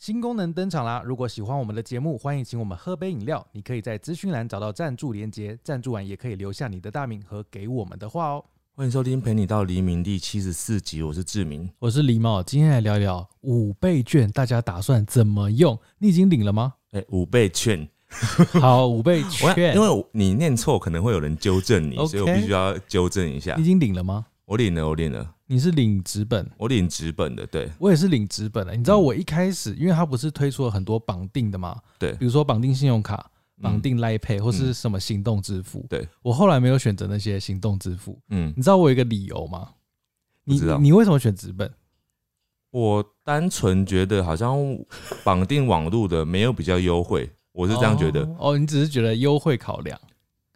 新功能登场啦！如果喜欢我们的节目，欢迎请我们喝杯饮料。你可以在资讯栏找到赞助连结，赞助完也可以留下你的大名和给我们的话哦。欢迎收听《陪你到黎明》第七十四集，我是志明。我是狸猫，今天来聊一聊五倍券，大家打算怎么用？你已经领了吗？哎、五倍券，好，五倍券，因为你念错，可能会有人纠正你所以我必须要纠正一下你已。经领了吗？我领了，我领了，你是领纸本，我领纸本的，对我也是领纸本的。你知道我一开始，因为它不是推出了很多绑定的嘛，对比如说绑定信用卡、绑嗯定 Line Pay 或是什么行动支付。对，我后来没有选择那些行动支付。嗯，你知道我有一个理由吗？你你为什么选纸本？我单纯觉得好像绑定网络的没有比较优惠，我是这样觉得。哦。哦，你只是觉得优惠考量。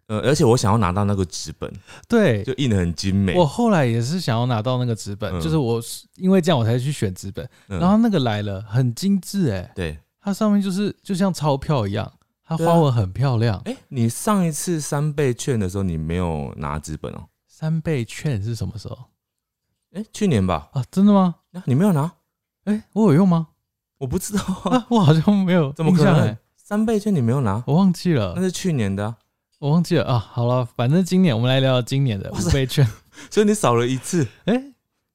呃，而且我想要拿到那个纸本，对，就印的很精美。我后来也是想要拿到那个纸本，嗯就是我是因为这样我才去选纸本，嗯然后那个来了，很精致哎，对，它上面就是就像钞票一样，它花纹很漂亮。哎、你上一次三倍券的时候，你没有拿纸本哦、三倍券是什么时候哎、去年吧？啊？真的吗？啊你没有拿？哎，我有用吗？我不知道啊，啊，我好像没有怎么可能？三倍券你没有拿？我忘记了，那是去年的、啊，我忘记了啊。好了，反正今年我们来聊聊今年的五倍券。所以你少了一次。哎，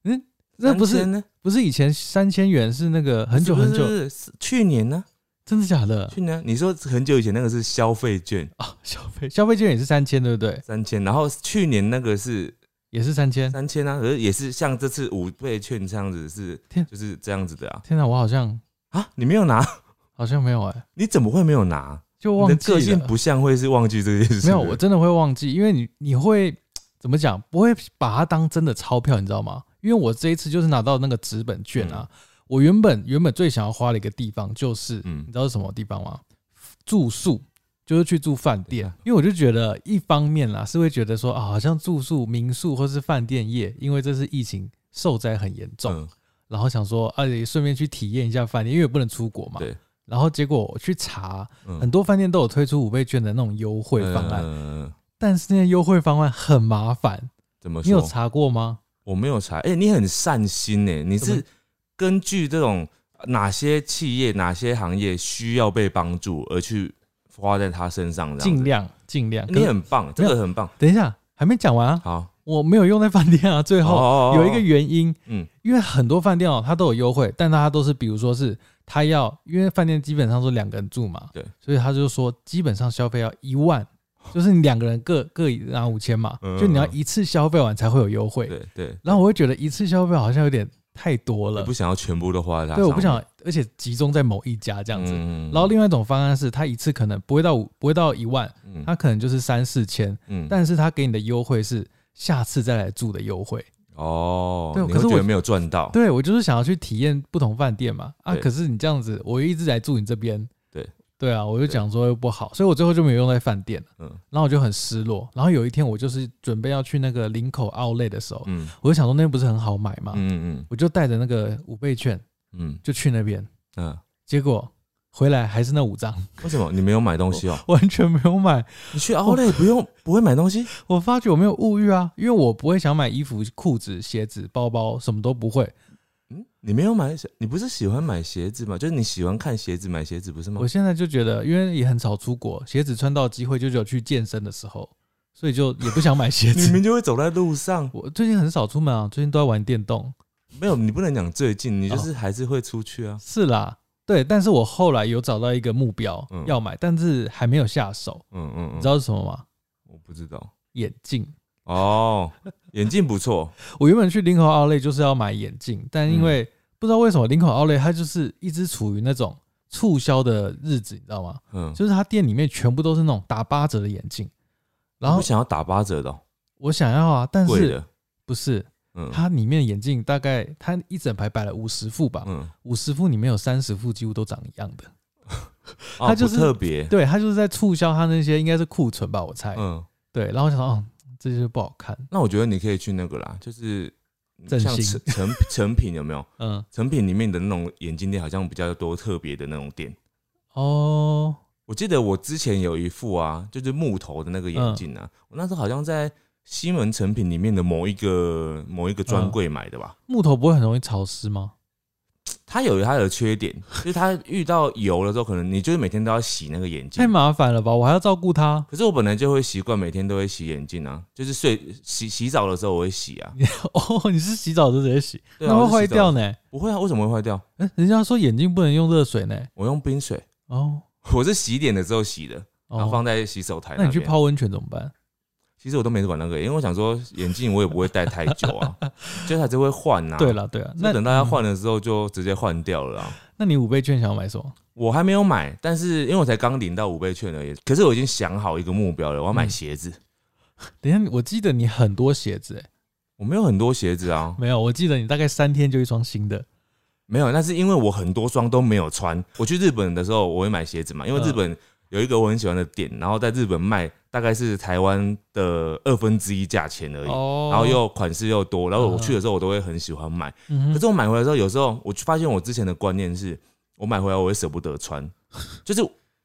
嗯，那不是呢？不是以前三千元是那个很久很久，不是是去年呢？真的假的去年你说很久以前那个是消费券啊？消费消费券也是三千，对不对？三千，然后去年那个是也是三千。三千啊，可是也是像这次五倍券这样子是天就是这样子的啊天哪，我好像啊！你没有拿？好像没有哎、你怎么会没有拿？就忘记了。个性不像会是忘记这件事。没有，我真的会忘记，因为你你会怎么讲？不会把它当真的钞票，你知道吗？因为我这一次就是拿到那个纸本券啊，我原本原本最想要花的一个地方就是，嗯你知道是什么地方吗？住宿。就是去住饭店因为我就觉得一方面啦是会觉得说啊，好像住宿民宿或是饭店业，因为这是疫情受灾很严重，嗯然后想说啊，也顺便去体验一下饭店，因为也不能出国嘛。对。然后结果我去查，嗯很多饭店都有推出五倍券的那种优惠方案，嗯但是那些优惠方案很麻烦。怎么你有说？查过吗？我没有查。哎、你很善心呢，你怎么是根据这种哪些企业、哪些行业需要被帮助而去花在他身上，这样子。尽量尽量。可你是很棒，这个很棒。等一下，还没讲完啊！好，我没有用在饭店啊。最后哦有一个原因，嗯因为很多饭店哦，它都有优惠，但它都是比如说是他要，因为饭店基本上是两个人住嘛，对，所以他就说基本上消费要一万，就是你两个人各各拿五千嘛，嗯。就你要一次消费完才会有优惠。对对，然后我会觉得一次消费好像有点太多了。我不，想要全部都花在他对，我不想，而且集中在某一家这样子。嗯。然后另外一种方案是，他一次可能不会到五，不会到一万，嗯。他可能就是三四千，嗯。但是他给你的优惠是下次再来住的优惠。哦，对可是我你会觉得没有赚到，对我就是想要去体验不同饭店嘛，啊，可是你这样子，我一直在住你这边，对。对啊，我就讲说又不好，所以我最后就没有用在饭店了，嗯。然后我就很失落。然后有一天我就是准备要去那个林口 Outlet 的时候，嗯。我就想说那边不是很好买嘛，嗯嗯。我就带着那个五倍券嗯。就去那边，嗯，结果回来还是那五张，为什么你没有买东西哦？完全没有买。你去奥莱不用不会买东西？我发觉我没有物欲啊，因为我不会想买衣服、裤子、鞋子、包包，什么都不会。嗯，你没有买，你不是喜欢买鞋子吗？就是你喜欢看鞋子、买鞋子，不是吗我？现在就觉得，因为也很少出国，鞋子穿到机会就只有去健身的时候，所以就也不想买鞋你子。明就会走在路上，我最近很少出门啊，最近都在玩电动。没有，你不能讲最近，你哦就是还是会出去啊。是啦，对，但是我后来有找到一个目标嗯要买，但是还没有下手。嗯嗯，你知道是什么吗？我不知道眼镜。哦，眼镜不错，我原本去林口奥莱就是要买眼镜，但因为不知道为什么林口奥莱它就是一直处于那种促销的日子，你知道吗？嗯，就是它店里面全部都是那种打八折的眼镜，然后我想要打八折的哦，我想要啊，但是的，不是嗯，它里面的眼镜大概它一整排摆了五十副吧，嗯，五十副里面有三十副几乎都长一样的，哦它就是特别，对，它就是在促销它那些应该是库存吧，我猜，嗯，对，然后我想说，哦，这就是不好看，那我觉得你可以去那个啦，就是像成成 成品有没有？嗯，成品里面的那种眼镜店好像比较多特别的那种店。哦，我记得我之前有一副啊，就是木头的那个眼镜啊，我那时候好像在西门成品里面的某一个某一个专柜买的吧。木头不会很容易潮湿吗？它有它的缺点，就是它遇到油的时候，可能你就是每天都要洗那个眼镜太。麻烦了吧？我还要照顾它。可是我本来就会习惯每天都会洗眼镜啊，就是睡洗洗澡的时候我会洗啊。哦，你是洗澡就直接洗，对啊那会坏掉呢？不会啊，为什么会坏掉？哎、人家说眼镜不能用热水呢。我用冰水，哦 我是洗脸的时候洗的，然后哦，放在洗手台那你去。泡温泉怎么办？其实我都没管那个，因为我想说眼镜我也不会戴太久啊，就还是会换呐。对，了对了，那那等到要嗯换的时候就直接换掉了啊。那你五倍券想要买什么？我还没有买，但是因为我才刚领到五倍券而已，可是我已经想好一个目标了，我要买嗯鞋子。等一下，我记得你很多鞋子哎，我没有很多鞋子啊，没有，我记得你大概三天就一双新的。没有，那是因为我很多双都没有穿。我去日本的时候，我会买鞋子嘛，因为嗯日本有一个我很喜欢的店，然后在日本卖大概是台湾的二分之一价钱而已，哦。然后又款式又多，然后我嗯去的时候我都会很喜欢买。嗯可是我买回来之后，有时候我就发现我之前的观念是，我买回来我会舍不得穿，就是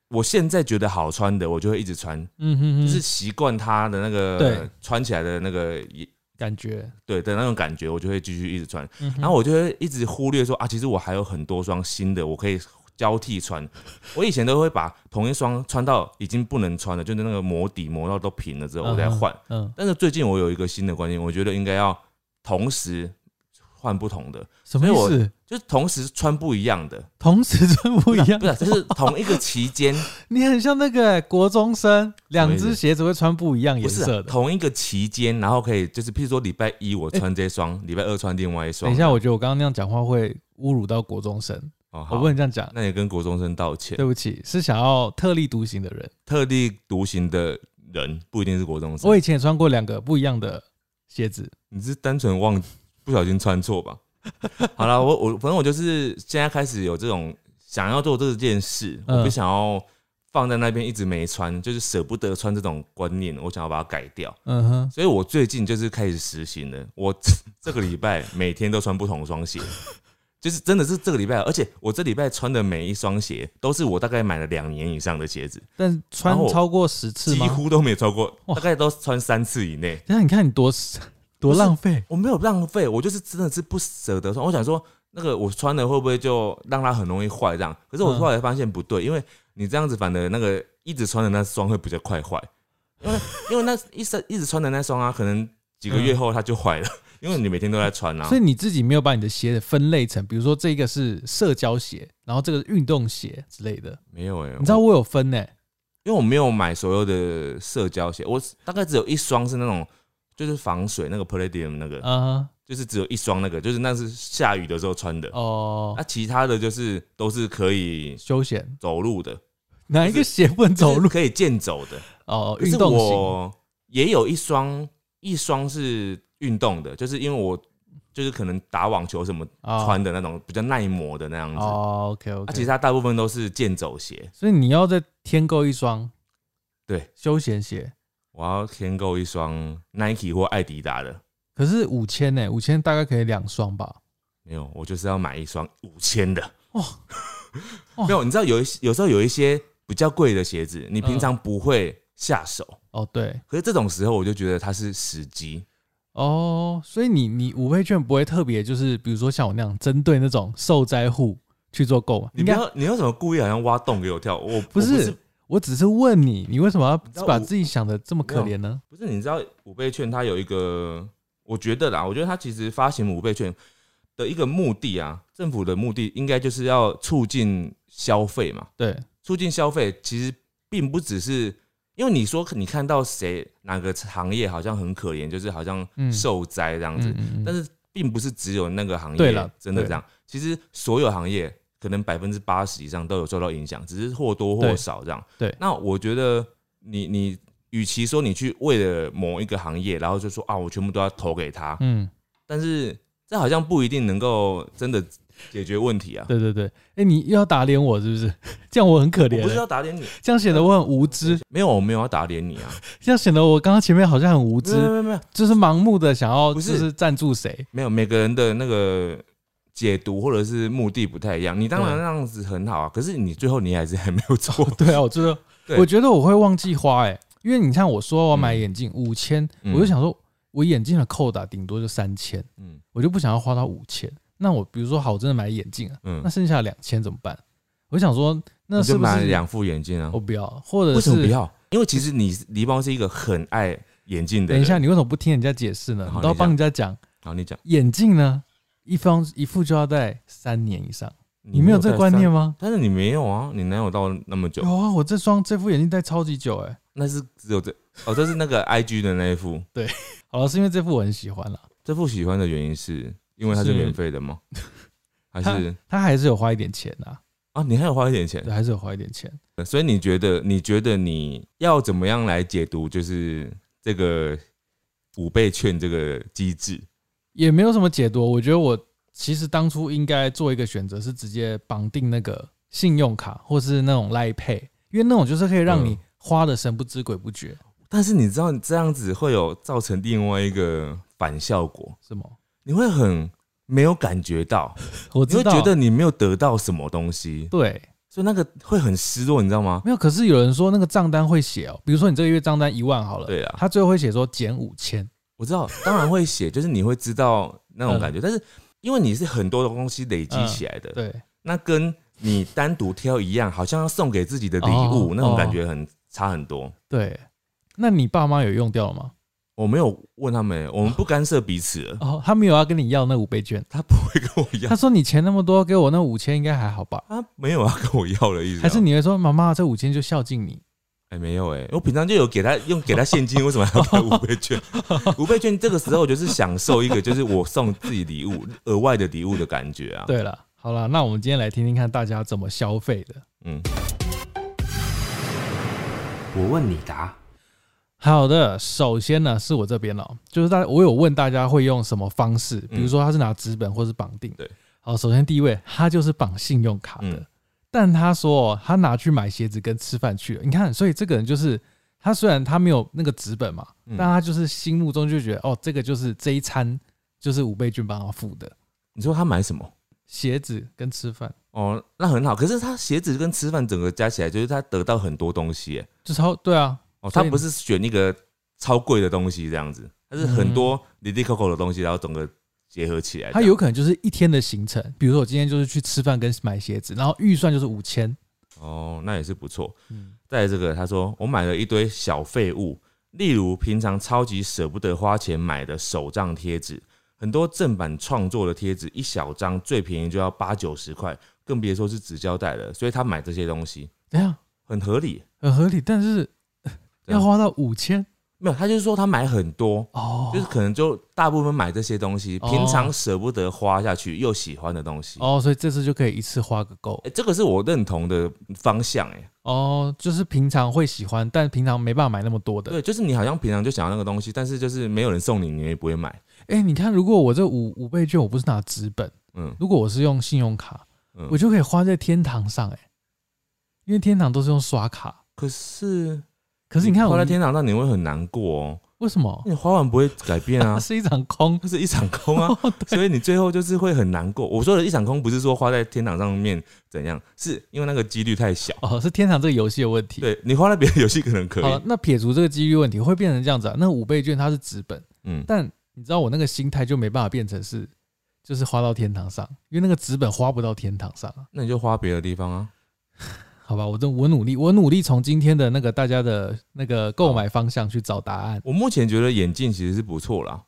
我现在觉得好穿的，我就会一直穿，嗯哼哼，就是习惯它的那对。个穿起来的那个感觉。对的那种感觉，我就会继续一直穿。嗯然后我就会一直忽略说啊，其实我还有很多双新的，我可以交替穿。我以前都会把同一双穿到已经不能穿了，就是那个磨底磨到都平了之后，我再换。嗯，但是最近我有一个新的观念，我觉得应该要同时换不同的，什么意思？就是同时穿不一样的，同时穿不一样不，是，就是同一个期间，你很像那个欸国中生，两只鞋子会穿不一样颜色的。同一个期间，然后可以就是，譬如说礼拜一我穿这双，礼拜二穿另外一双。等一下，我觉得我刚刚那样讲话会侮辱到国中生，哦，我不能这样讲。那你跟国中生道歉对。不起，是想要特立独行的人。特立独行的人不一定是国中生我，以前也穿过两个不一样的鞋子。你是单纯忘不小心穿错吧？好了，我我反正我就是现在开始有这种想要做这件事，嗯我不想要放在那边一直没穿，就是舍不得穿这种观念，我想要把它改掉。嗯哼，所以我最近就是开始实行了，我 这个礼拜每天都穿不同双鞋，就是真的是这个礼拜，而且我这礼拜穿的每一双鞋都是我大概买了两年以上的鞋子，但是穿超过十次？几乎都没有超过，大概都穿三次以内。等一下你看你多多浪费。我没有浪费，我就是真的是不舍得穿。我想说，那个我穿了会不会就让它很容易坏这样？可是我嗯后来发现不对，因为你这样子反而那个一直穿的那双会比较快坏，因为因为那一直一直穿的那双啊，可能几个月后它就坏了，因为你每天都在穿啊所。以你自己没有把你的鞋分类成，比如说这个是社交鞋，然后这个是运动鞋之类的。没有哎、你知道我有分呢、因为我没有买所有的社交鞋，我大概只有一双是那种就是防水那个 Palladium 那个，啊就是只有一双那个，就是那是下雨的时候穿的。哦那、，其他的就是都是可以休闲走路的，哪一个鞋不能走路？可以健走的。哦，运动型。我也有一双，一双是运动的，就是因为我就是可能打网球什么哦穿的那种比较耐磨的那样子。哦，OK 啊，OK，其实它大部分都是健走鞋。所以你要再添购一双对，休闲鞋，我要添购一双 Nike 或艾迪达的。可是五千呢，五千大概可以两双吧？没有，我就是要买一双五千的。哇 哇没有，你知道有一些有时候有一些比较贵的鞋子，你平嗯常不会下手，哦，对，可是这种时候我就觉得它是时机。哦，所以你你五倍券不会特别就是比如说像我那样针对那种受灾户去做购买？你不要，你为什么故意好像挖洞给我跳？我不是，我只是问你，你为什么要把自己想的这么可怜呢？不是，你知道五倍券它有一个，我觉得啦，我觉得它其实发行五倍券的一个目的啊，政府的目的应该就是要促进消费嘛。对，促进消费其实并不只是因为你说你看到谁哪个行业好像很可怜，就是好像嗯。受灾这样子，但是并不是只有那个行业对了真的这样，其实所有行业可能百分之八十以上都有受到影响，只是或多或少这样。对。那我觉得你你与其说你去为了某一个行业，然后就说啊我全部都要投给他，嗯，但是这好像不一定能够真的解决问题啊。对对对，哎，你又要打脸我是不是？这样我很可怜。我不是欸，要打脸你，这样显得我很无知，没有，我没有要打脸你啊，这样显得我刚刚前面好像很无知，没有没有就是盲目的想要不就是是赞助谁。没有，每个人的那个解读或者是目的不太一样。你当然对。那样子很好啊，可是你最后你还是还没有做。对啊，我觉得我觉得我会忘记花哎、因为你看我说我买眼镜五千，嗯。我就想说我眼镜的扣打顶多就三千，嗯，我就不想要花到五千。那我比如说好，我真的买眼镜啊，嗯那，剩下两千怎么办？我想说，那你是不是就买了两副眼镜啊我？不要，或者为什么不是要？因为其实你狸猫是一个很爱眼镜的人。等一下，你为什么不听人家解释呢？你都要帮人家讲好，你讲，眼镜呢，一方一副就要戴三年以上，你没有这个？观念吗？但是你没有啊，你哪有到那么久？有啊，我这双这副眼镜戴超级久哎、那是只有这哦，这是那个 I G 的那一副。好了，是因为这副我很喜欢了，这副喜欢的原因是因为它是是免费的吗？还是他还是有花一点钱啊，啊？你还有花一点钱对，，还是有花一点钱。所以你觉得你觉得你要怎么样来解读就是这个五倍券这个机制？也没有什么解读。我觉得我其实当初应该做一个选择，是直接绑定那个信用卡或是那种 Line Pay，因为那种就是可以让你嗯花的神不知鬼不觉，但是你知道这样子会有造成另外一个反效果，是吗？你会很没有感觉到，你会觉得你没有得到什么东西，对，所以那个会很失落，你知道吗？没有。可是有人说那个账单会写哦，比如说你这个月账单一万好了，对啊他最后会写说减五千，我知道，当然会写，就是你会知道那种嗯感觉，但是因为你是很多的东西累积起来的，对，那跟你单独挑一样，好像要送给自己的礼物、哦那种感觉很差很多。对。那你爸妈有用掉了吗？我没有问他们，我们不干涉彼此了，哦，他没有要跟你要那五倍券，他不会跟我要他，说你钱那么多，给我那五千应该还好吧？他没有要跟我要的意思啊。还是你会说妈妈这五千就孝敬你？哎、没有哎、我平常就有给他用给他现金，为什么还要给五倍券？五倍券这个时候就是享受一个就是我送自己礼物额外的礼物的感觉啊。，对了，好了，那我们今天来听听看大家怎么消费的。嗯，我问你答。好的，首先呢是我这边哦，就是大我有问大家会用什么方式，比如说他是拿纸本或是绑定。对，好，首先第一位他就是绑信用卡的，嗯但他说哦他拿去买鞋子跟吃饭去了。你看，所以这个人就是他虽然他没有那个纸本嘛，嗯但他就是心目中就觉得哦，这个就是这一餐就是五倍券帮他付的你说他买什么？鞋子跟吃饭，哦，那很好。可是他鞋子跟吃饭整个加起来，就是他得到很多东西耶。就超对啊，他不是选一个超贵的东西这样子，他是很多里里扣扣的东西，然后整个结合起来这样。他有可能就是一天的行程，比如说我今天就是去吃饭跟买鞋子，然后预算就是五千。哦，那也是不错。嗯，再来这个，他说我买了一堆小废物，例如平常超级舍不得花钱买的手账贴纸，很多正版创作的贴纸，一小张最便宜就要八九十块，更别说是纸胶带了。所以他买这些东西怎样？很合理。很合理，但是要花到五千？没有，他就是说他买很多，哦，就是可能就大部分买这些东西，哦。平常舍不得花下去又喜欢的东西。哦，所以这次就可以一次花个够。哎、这个是我认同的方向、哎，哦，就是平常会喜欢，但平常没办法买那么多的。对，就是你好像平常就想要那个东西，但是就是没有人送你，你也不会买。哎、你看，如果我这五五倍券我不是拿纸本，嗯。如果我是用信用卡，嗯。我就可以花在天堂上、哎，因为天堂都是用刷卡。可是，可是你看我在天堂上，你会很难过哦。为什么？你花完不会改变啊 它，是一场空它是一场空啊，所以你最后就是会很难过。我说的一场空，不是说花在天堂上面怎样，是因为那个几率太小。哦，是天堂这个游戏的问题。对你花在别的游戏可能可好了以，，那撇除这个几率问题，会变成这样子啊？那五倍券它是纸本，嗯，但你知道我那个心态就没办法变成是，就是花到天堂上，因为那个纸本花不到天堂上啊。那你就花别的地方啊。好吧，我这我努力，我努力从今天的那个大家的那个购买方向去找答案。我目前觉得眼镜其实是不错啦。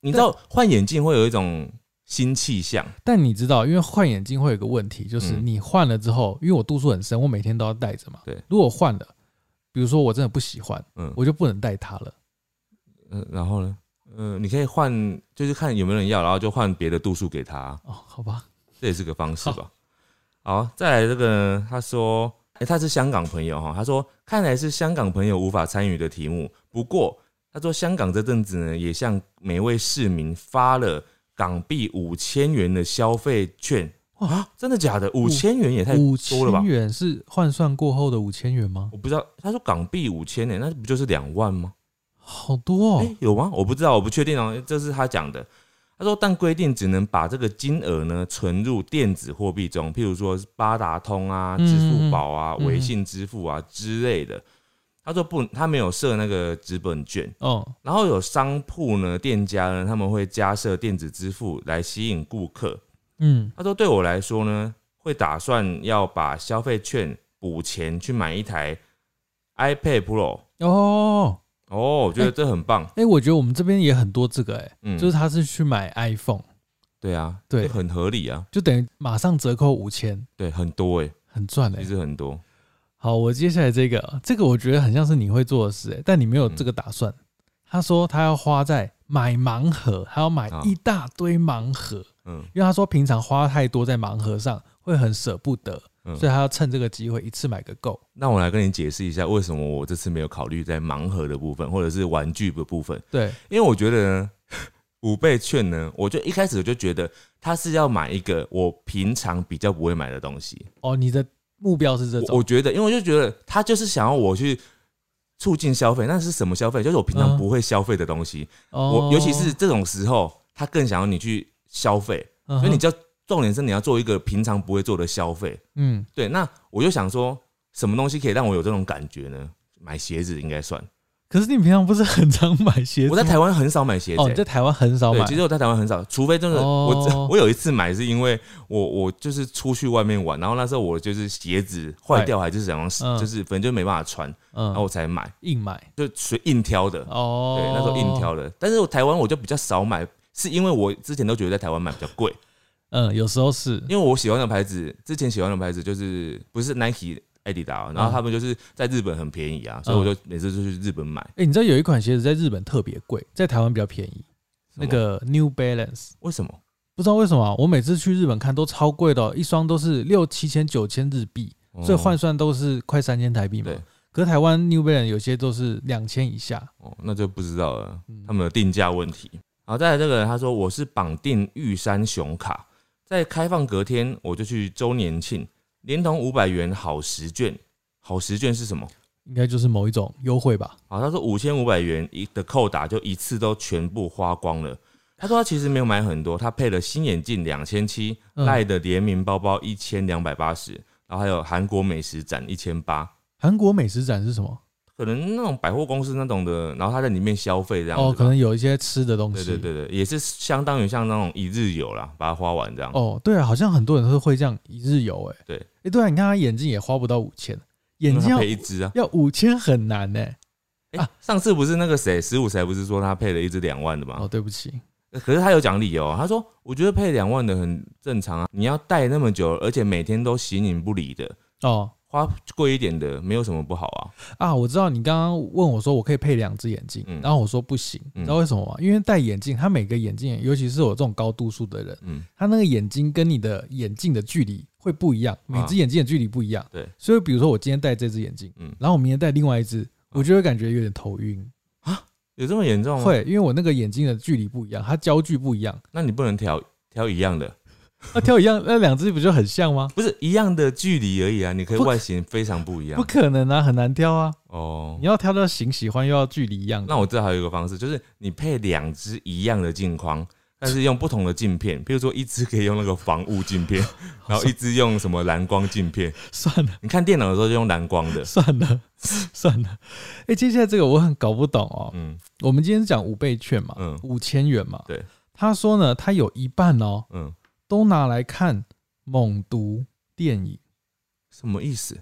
你知道换眼镜会有一种新气象，但你知道，因为换眼镜会有一个问题，就是嗯你换了之后，因为我度数很深，我每天都要戴着嘛。对如果换了，比如说我真的不喜欢，嗯，我就不能戴它了。呃，然后呢，嗯，你可以换，就是看有没有人要，然后就换别的度数给他，哦，好吧，这也是个方式吧。好，再来这个，他说，哎、他是香港朋友哈，他说看来是香港朋友无法参与的题目，不过他说香港这阵子呢，也向每位市民发了港币五千元的消费券。啊，真的假的？五千元也太五多了吧五千？元是换算过后的五千元吗？我不知道，他说港币五千呢，那不就是两万吗？好多哎、哦。有吗？我不知道，我不确定哦。这是他讲的。他说，但规定只能把这个金额呢存入电子货币中，譬如说是八达通啊、嗯支付宝啊、嗯微信支付啊之类的。他说不，他没有设那个纸本券。哦，然后有商铺呢，店家呢，他们会加设电子支付来吸引顾客。嗯，他说对我来说呢，会打算要把消费券补钱去买一台 iPad Pro。哦，哦，我觉得这很棒。哎、我觉得我们这边也很多这个、哎、嗯，就是他是去买 iPhone，对啊，对。很合理啊。就等于马上折扣五千，对，很多哎、很赚哎、其实很多。好，我接下来这个，这个我觉得很像是你会做的事、哎，但你没有这个打算。他说他要花在买盲盒，还要买啊。一大堆盲盒，嗯。因为他说平常花太多在盲盒上会很舍不得，嗯所以他要趁这个机会一次买个够。那我来跟你解释一下，为什么我这次没有考虑在盲盒的部分，或者是玩具的部分。对，因为我觉得呢，五倍券呢，我就一开始我就觉得他是要买一个我平常比较不会买的东西。哦，你的目标是这种我我觉得，因为我就觉得他就是想要我去促进消费，那是什么消费？就是我平常嗯不会消费的东西。哦我尤其是这种时候，他更想要你去消费，所以你就要重点是你要做一个平常不会做的消费。嗯，对，那我就想说，什么东西可以让我有这种感觉呢？买鞋子应该算。可是你平常不是很常买鞋子？我在台湾很少买鞋子、哦，在台湾很少对，买，其实我在台湾很少，除非真的哦我我有一次买是因为我我就是出去外面玩，然后那时候我就是鞋子坏掉，还是怎样嗯就是反正就没办法穿，然后嗯，我才买，硬买就随硬挑的。哦，对，那时候硬，挑的。但是我台湾我就比较少买，是因为我之前都觉得在台湾买比较贵，嗯，有时候是，因为我喜欢的牌子，之前喜欢的牌子就是不是 Nike、艾迪达，然后他们就是在日本很便宜啊，所以我就每次就去日本买。哎，你知道有一款鞋子在日本特别贵，在台湾比较便宜，那个 New Balance。为什么？不知道为什么啊，我每次去日本看都超贵的哦、一双都是六七千、九千日币，所以换算都是快三千台币嘛对。可是台湾 New Balance 有些都是两千以下，哦，那就不知道了嗯，他们的定价问题。好，再来这个人他说我是绑定玉山熊卡，在开放隔天我就去周年庆，连同五百元好时券。好时券是什么？应该就是某一种优惠吧。啊，他说五千五百元一的扣打就一次都全部花光了。他说他其实没有买很多，他配了新眼镜两千七，嗯赖的联名包包一千两百八十，然后还有韩国美食展一千八，韩国美食展是什么？可能那种百货公司那种的，然后他在里面消费这样子。哦，可能有一些吃的东西。对对对，也是相当于像那种一日游啦，把它花完这样。哦，对啊，好像很多人都是会这样一日游，哎，对，哎，对啊，你看他眼镜也花不到五千，眼镜要配一只啊。要五千很难呢。哎、上次不是那个谁十五才不是说他配了一只两万的吗？哦，对不起，可是他有讲理由啊，他说我觉得配两万的很正常啊，你要戴那么久，而且每天都形影不离的，哦花贵一点的没有什么不好啊。啊，我知道你刚刚问我说我可以配两只眼镜，嗯然后我说不行，你知道为什么吗？因为戴眼镜，它每个眼镜，尤其是我这种高度数的人，嗯，它那个眼睛跟你的眼镜的距离会不一样，每只眼镜的距离不一样。对，所以比如说我今天戴这只眼镜，嗯然后我明天戴另外一只，我就会感觉有点头晕。有这么严重吗？。会，因为我那个眼睛的距离不一样，它焦距不一样。那你不能调调一样的，那挑一样，那两只不就很像吗？不是一样的距离而已啊，你可以外形非常不一样不可能啊，很难挑啊！哦你。要挑到型喜欢又要距离一样。那我知道还有一个方式，就是你配两只一样的镜框，但是用不同的镜片，比如说一只可以用那个防雾镜片，然后一只用什么蓝光镜片。算了你看电脑的时候就用蓝光的，算了 算了，哎、接下来这个我很搞不懂哦。嗯我们今天是讲五倍券嘛，嗯五千元嘛。对。他说呢，他有一半哦，嗯，都拿来看猛毒电影，什么意思？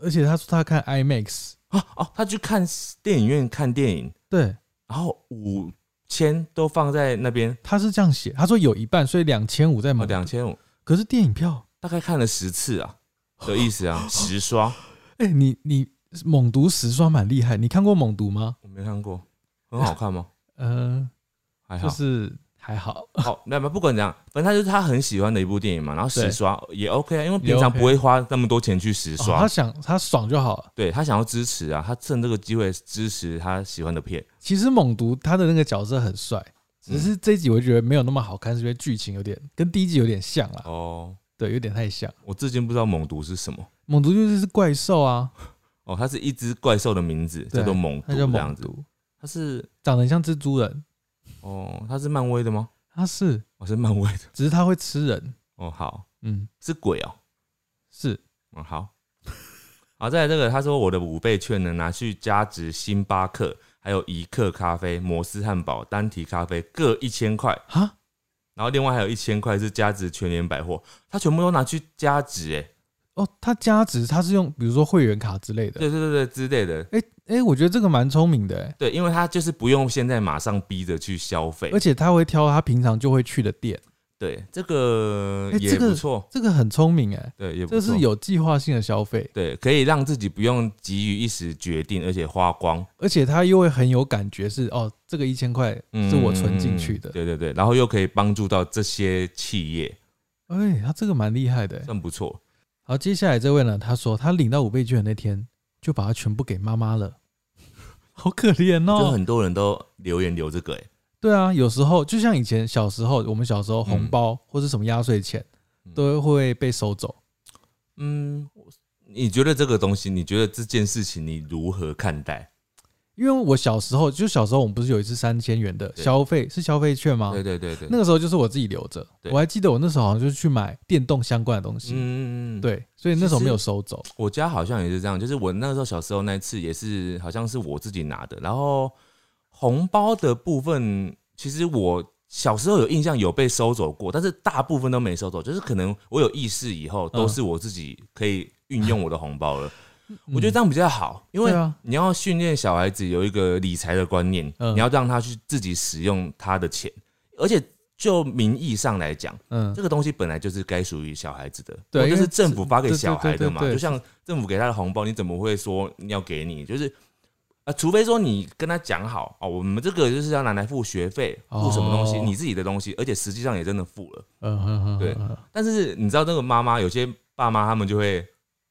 而且他说他看 IMAX，哦哦，他去看电影院看电影，对，然后五千都放在那边，他是这样写，他说有一半，所以两千五在哦，猛。两千五，可是电影票，大概看了十次啊的意思啊，十刷，哎、你你猛毒十刷蛮厉害，你看过猛毒吗？我没看过，很好看吗？呃，还好，就是还好，好，那么不管怎样，反正他就是他很喜欢的一部电影嘛，然后十刷也 OK 啊，因为平常不会花那么多钱去十哦刷，他想他爽就好了。对他想要支持啊，他趁这个机会支持他喜欢的片，其实猛毒他的那个角色很帅，只是这一集我觉得没有那么好看，是因为剧情有点跟第一集有点像啦，哦，对，有点太像。我至今不知道猛毒是什么。猛毒就是怪兽啊，哦，它是一只怪兽的名字，叫做猛毒这样子。它是长得很像蜘蛛人，哦，他是漫威的吗？他是，哦，是漫威的。只是他会吃人，哦，好，嗯，是鬼哦。是嗯，好。好，再来这个，他说我的五倍券呢，拿去加值星巴克，还有一克咖啡、摩斯汉堡、单体咖啡各一千块。哈，然后另外还有一千块是加值全联百货，他全部都拿去加值，哎，哦，他加值他是用比如说会员卡之类的，对对对对之类的，哎哎，我觉得这个蛮聪明的，哎，对，因为他就是不用现在马上逼着去消费而，且他会挑他平常就会去的店，对，这个也不错，这个很聪明，哎，对，也这是。有计划性的消费，对，可以让自己不用急于一时决定，而且花光，而且他又会很有感觉是，哦，这个一千块是我存进去的嗯，对对对，然后又可以帮助到这些企业，哎，他这个蛮厉害的，哎算不错。好，接下来这位呢，他说他领到五倍券的那天就把它全部给妈妈了，好可怜哦就哦。很多人都留言留这个、欸，对啊，有时候就像以前小时候，我们小时候红包、或是什么压岁钱嗯都会被收走。嗯，你觉得这个东西，你觉得这件事情你如何看待？因为我小时候，就小时候我们不是有一次三千元的消费是消费券吗？对对对对，那个时候就是我自己留着，我还记得我那时候好像就是去买电动相关的东西，嗯嗯嗯，对，所以那时候没有收走。我家好像也是这样，就是我那时候小时候那一次也是，好像是我自己拿的。然后红包的部分，其实我小时候有印象有被收走过，但是大部分都没收走，就是可能我有意识以后，都是我自己可以运用我的红包了。我觉得这样比较好，因为对啊你要训练小孩子有一个理财的观念，嗯你要让他去自己使用他的钱，而且就名义上来讲，嗯这个东西本来就是该属于小孩子的，对因为是政府发给小孩的嘛。对对对就像政府给他的红包，你怎么会说要给你？就是啊，除非说你跟他讲好哦，我们这个就是要拿来付学费，付什么东西，哦你自己的东西，而且实际上也真的付了。嗯嗯嗯，对但是你知道，那个妈妈有些爸妈他们就会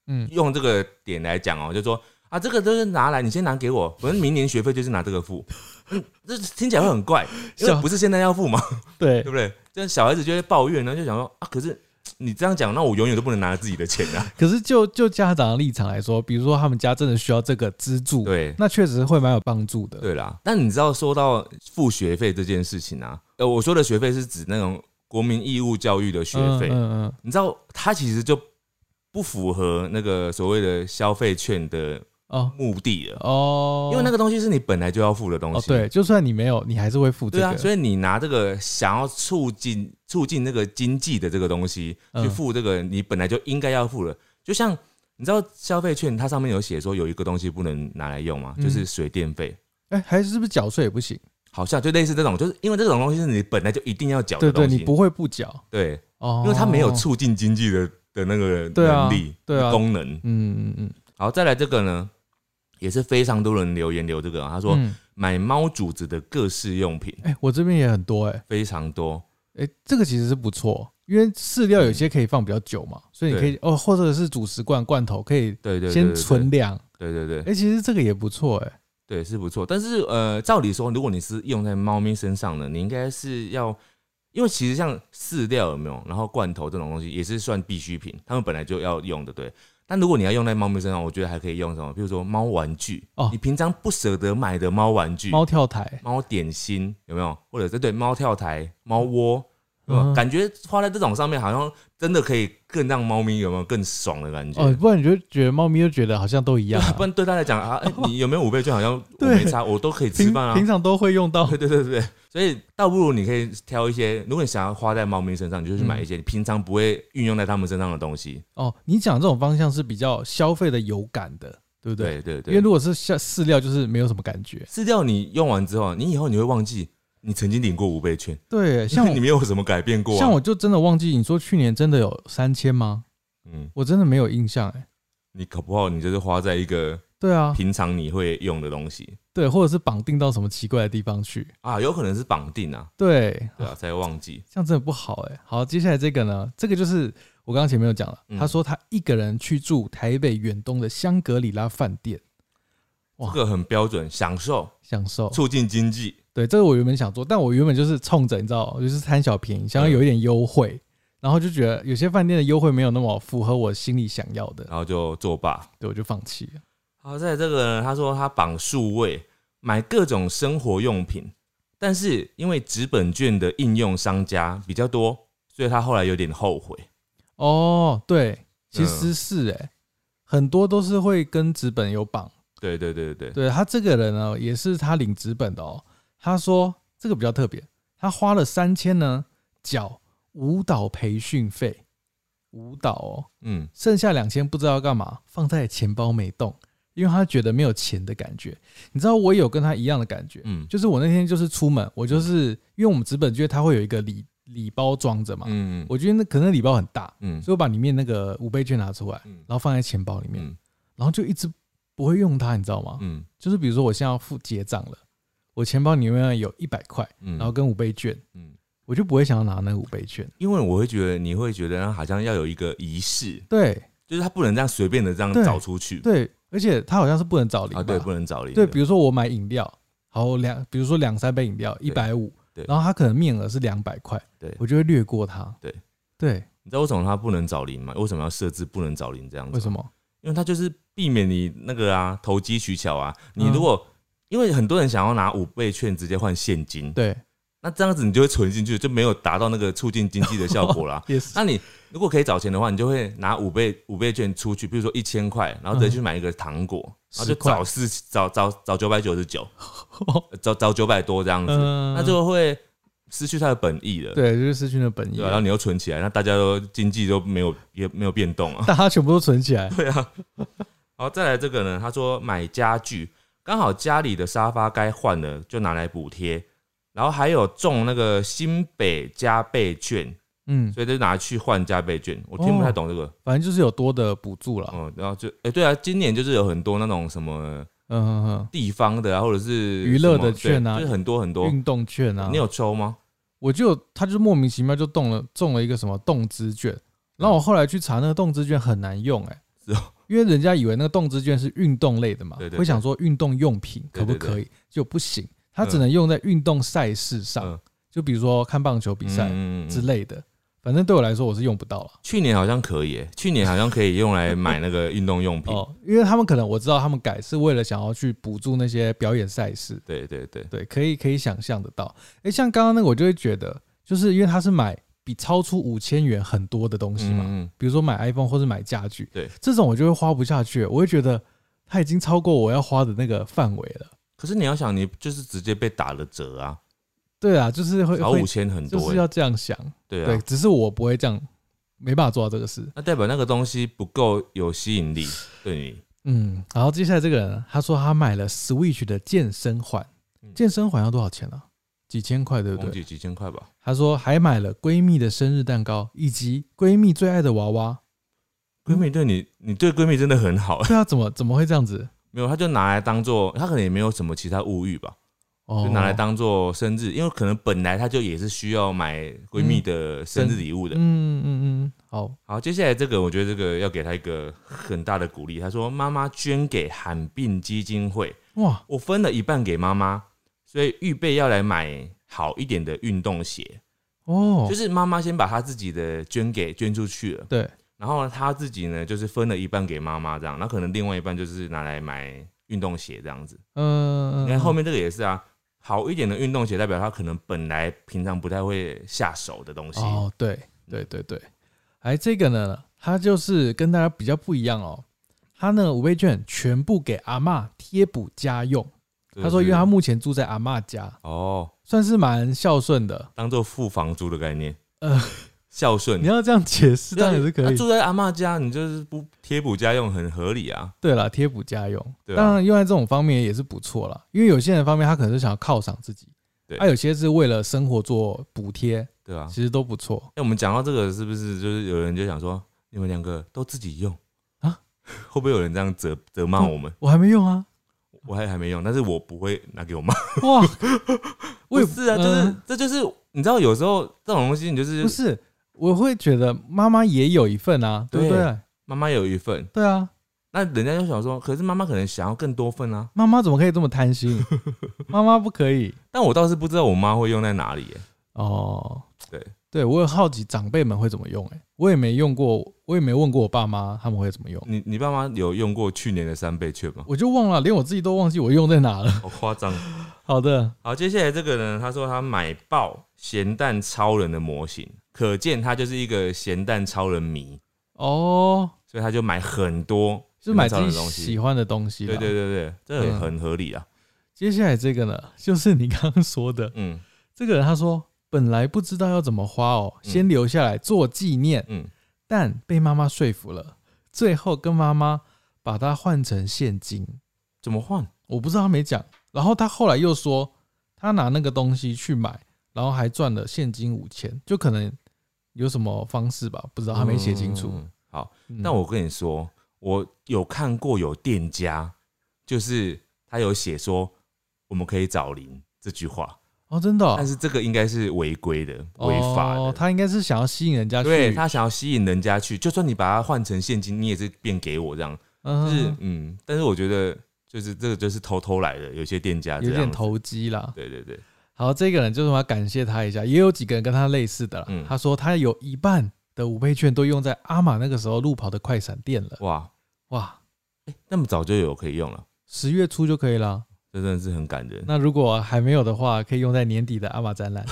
嗯，用这个点来讲哦，就说啊，这个都是拿来，你先拿给我，反正明年学费就是拿这个付。嗯，这听起来会很怪，因为不是现在要付嘛，对对不对？这小孩子就会抱怨呢，就想说啊，可是你这样讲，那我永远都不能拿自己的钱啊。可是就就家长的立场来说，比如说他们家真的需要这个资助，对那确实会蛮有帮助的。对啦，但你知道说到付学费这件事情啊，呃，我说的学费是指那种国民义务教育的学费，嗯嗯你知道他其实就不符合那个所谓的消费券的哦。目的了。哦，因为那个东西是你本来就要付的东西，哦对，就算你没有，你还是会付这个。对啊，所以你拿这个想要促进促进那个经济的这个东西嗯。去付这个你本来就应该要付的，就像你知道消费券它上面有写说有一个东西不能拿来用吗？嗯。就是水电费，哎，还是不是缴税也不行？好像就类似这种，就是因为这种东西是你本来就一定要缴对对，的东西，你不会不缴。对，哦，因为它没有促进经济的的那个能力、对啊。功能。嗯嗯嗯，好，再来这个呢，也是非常多人留言留这个啊，他说嗯。买猫主子的各式用品。哎，我这边也很多哎。非常多，哎，这个其实是不错，因为饲料有些可以放比较久嘛，所以你可以哦，或者是主食罐罐头可以对对对先存粮。对对对。哎，其实这个也不错哎。对，是不错。但是呃，照理说，如果你是用在猫咪身上呢，你应该是要，因为其实像饲料有没有，然后罐头这种东西也是算必需品，他们本来就要用的，对。但如果你要用在猫咪身上，我觉得还可以用什么，比如说猫玩具哦你平常不舍得买的猫玩具、猫跳台，猫点心有没有？或者是对猫跳台、猫窝，嗯感觉花在这种上面，好像真的可以更让猫咪有没有更爽的感觉？哦，不然你就觉得猫咪就觉得好像都一样啊 不，然对他来讲啊，哎你有没有五倍券？好像我 对没差，我都可以吃平饭啊。平常都会用到 对。对对对，所以倒不如你可以挑一些，如果你想要花在猫咪身上，你就去买一些你平常不会运用在它们身上的东西。哦，你讲这种方向是比较消费的有感的，对不对？对对对，因为如果是像饲料，就是没有什么感觉。饲料你用完之后，你以后你会忘记你曾经领过五倍券，对，像像你没有什么改变过、啊。像我就真的忘记，你说去年真的有三千吗？嗯，我真的没有印象哎。你搞不好你就是花在一个对啊，平常你会用的东西对，或者是绑定到什么奇怪的地方去。啊，有可能是绑定啊，对，对啊，才忘记。这样真的不好哎。好，接下来这个呢，这个就是我刚刚前面有讲了，嗯他说他一个人去住台北远东的香格里拉饭店，哇这个很标准，享受享受。促进经济。对，这个我原本想做，但我原本就是冲着你知道，我就是贪小便宜，想要有一点优惠，然后就觉得有些饭店的优惠没有那么符合我心里想要的，然后就作罢。对，我就放弃了。好，在这个呢，他说他绑数位，买各种生活用品，但是因为纸本券的应用商家比较多，所以他后来有点后悔。哦，对，其嗯实是哎、很多都是会跟纸本有绑。对对对对对，对他这个人呢，也是他领纸本的哦。他说这个比较特别，他花了三千呢，缴舞蹈培训费，舞蹈哦，嗯剩下两千不知道要干嘛，放在钱包没动，因为他觉得没有钱的感觉。你知道我有跟他一样的感觉，嗯就是我那天就是出门，我就是因为我们纸本券它会有一个礼礼包装着嘛，嗯我觉得那可能礼包很大，嗯所以我把里面那个五倍券拿出来，嗯然后放在钱包里面，嗯然后就一直不会用它，你知道吗？嗯就是比如说我现在要付结账了，我钱包里面有一百块，嗯然后跟五倍券，嗯，我就不会想要拿那个五倍券。因为我会觉得你会觉得好像要有一个仪式，对就是他不能这样随便的这样对找出去对，而且他好像是不能找零吧？啊，对，不能找零的，对，比如说我买饮料，好两，比如说两三杯饮料一百五对，然后他可能面额是两百块，对我就会略过它。对对，你知道为什么他不能找零吗？为什么要设置不能找零这样子？为什？么？因为他就是避免你那个啊投机取巧啊。你嗯如果、因为很多人想要拿五倍券直接换现金，对，那这样子你就会存进去，就没有达到那个促进经济的效果啦。也是那你如果可以找钱的话，你就会拿五倍五倍券出去，比如说一千块，然后直接去买一个糖果，然后就找四找找找九百九十九，找找九百多这样子，嗯那就会失去它的本意了。对，就是失去了本意对啊，然后你又存起来，那大家都经济都没有也没有变动啊。大家全部都存起来。对啊，好，再来这个呢，他说买家具，刚好家里的沙发该换了，就拿来补贴，然后还有中那个新北加倍券，嗯，所以就拿去换加倍券。我听不太懂这个，反正就是有多的补助了。嗯，然后就哎、对啊，今年就是有很多那种什么嗯嗯嗯，地方的啊，或者是娱乐的券啊就是很多很多。运动券啊，你有抽吗？我就他就莫名其妙就中了中了一个什么动资券，然后我后来去查那个动资券很难用哎、是哦因为人家以为那个动资券是运动类的嘛，对对对。会想说运动用品可不可以，就不行，它只能用在运动赛事上，嗯。就比如说看棒球比赛嗯之类的，反正对我来说我是用不到了。去年好像可以、欸，去年好像可以用来买那个运动用品。哦，因为他们可能我知道他们改是为了想要去补助那些表演赛事，对对对，对，可以可以想象得到。诶，像刚刚那个我就会觉得，就是因为他是买比超出五千元很多的东西嘛，比如说买 iPhone 或者买家具，对，这种我就会花不下去，我会觉得它已经超过我要花的那个范围了。可是你要想，你就是直接被打了折啊，对啊，就是会会少五千很多、欸，就是要这样想，对对，啊，只是我不会这样，没办法做到这个事。那代表那个东西不够有吸引力，对你，嗯，然后接下来这个人，他说他买了 Switch 的健身环。嗯，健身环要多少钱啊？几千块，对不对？忘记几千块吧。她说还买了闺蜜的生日蛋糕，以及闺蜜最爱的娃娃。闺蜜对你，你对闺蜜真的很好，对啊，怎么怎么会这样子？没有，她就拿来当做，她可能也没有什么其他物欲吧，哦，就拿来当做生日，因为可能本来她就也是需要买闺蜜的生日礼物的。嗯嗯嗯，好，好，接下来这个，我觉得这个要给她一个很大的鼓励。她说：“妈妈捐给罕病基金会，哇，我分了一半给妈妈，所以预备要来买好一点的运动鞋。哦，就是妈妈先把她自己的捐给捐出去了，对，然后呢，她自己呢就是分了一半给妈妈这样，那可能另外一半就是拿来买运动鞋这样子。嗯，你看后面这个也是啊，好一点的运动鞋代表她可能本来平常不太会下手的东西。哦，对对对对，哎，这个呢，他就是跟大家比较不一样哦。他呢五倍券全部给阿嬷贴补家用。这个他说，因为他目前住在阿嬷家，哦，算是蛮孝顺的。当做付房租的概念，呃，孝顺你。要这样解释，对啊当然也是可以。啊住在阿嬷家，你就是不贴补家用，很合理啊。对了，贴补家用，对啊当然用在这种方面也是不错啦。因为有些人方面他可能是想要犒赏自己，对啊，有些是为了生活做补贴，对啊，其实都不错。哎、我们讲到这个，是不是就是有人就想说，你们两个都自己用啊？会不会有人这样责责骂我们？我还没用啊，我还还没用，但是我不会拿给我妈。哇，我也不是啊，就是、嗯这就是你知道，有时候这种东西，你就是不是，我会觉得妈妈也有一份啊，对不对对？妈妈有一份，对啊，那人家就想说，可是妈妈可能想要更多份啊。妈妈怎么可以这么贪心？妈妈不可以但我倒是不知道我妈会用在哪里耶。哦。对，对我有好奇长辈们会怎么用、欸，我也没用过，我也没问过我爸妈他们会怎么用，你你爸妈有用过去年的三倍券吗？我就忘了，连我自己都忘记我用在哪了。好夸张。好的，好，接下来这个呢，他说他买爆咸蛋超人的模型，可见他就是一个咸蛋超人迷，哦，所以他就买很多就是买自己。喜欢的东西。对对。对对，这很合理啊。接下来这个呢，就是你刚刚说的嗯，这个人，他说本来不知道要怎么花哦，嗯先留下来做纪念，嗯，但被妈妈说服了，最后跟妈妈把它换成现金。怎么换？我不知道他没讲，然后他后来又说他拿那个东西去买，然后还赚了现金五千，就可能有什么方式吧，不知道他没写清楚。嗯好，那我跟你说，我有看过有店家，就是他有写说我们可以找零这句话，哦，真的哦、但是这个应该是违规的、违法的。哦，他应该是想要吸引人家去，对他想要吸引人家去，就算你把它换成现金，你也是变给我这样，嗯就是嗯，但是我觉得就是这个就是偷偷来的，有些店家有点投机啦。对对对，好，这个人就是我要感谢他一下，也有几个人跟他类似的啦。嗯他说他有一半的五倍券都用在阿玛那个时候路跑的快闪店了。哇，哇，那么早就有可以用了，十月初就可以了。这真的是很感人。那如果还没有的话，可以用在年底的阿玛展览。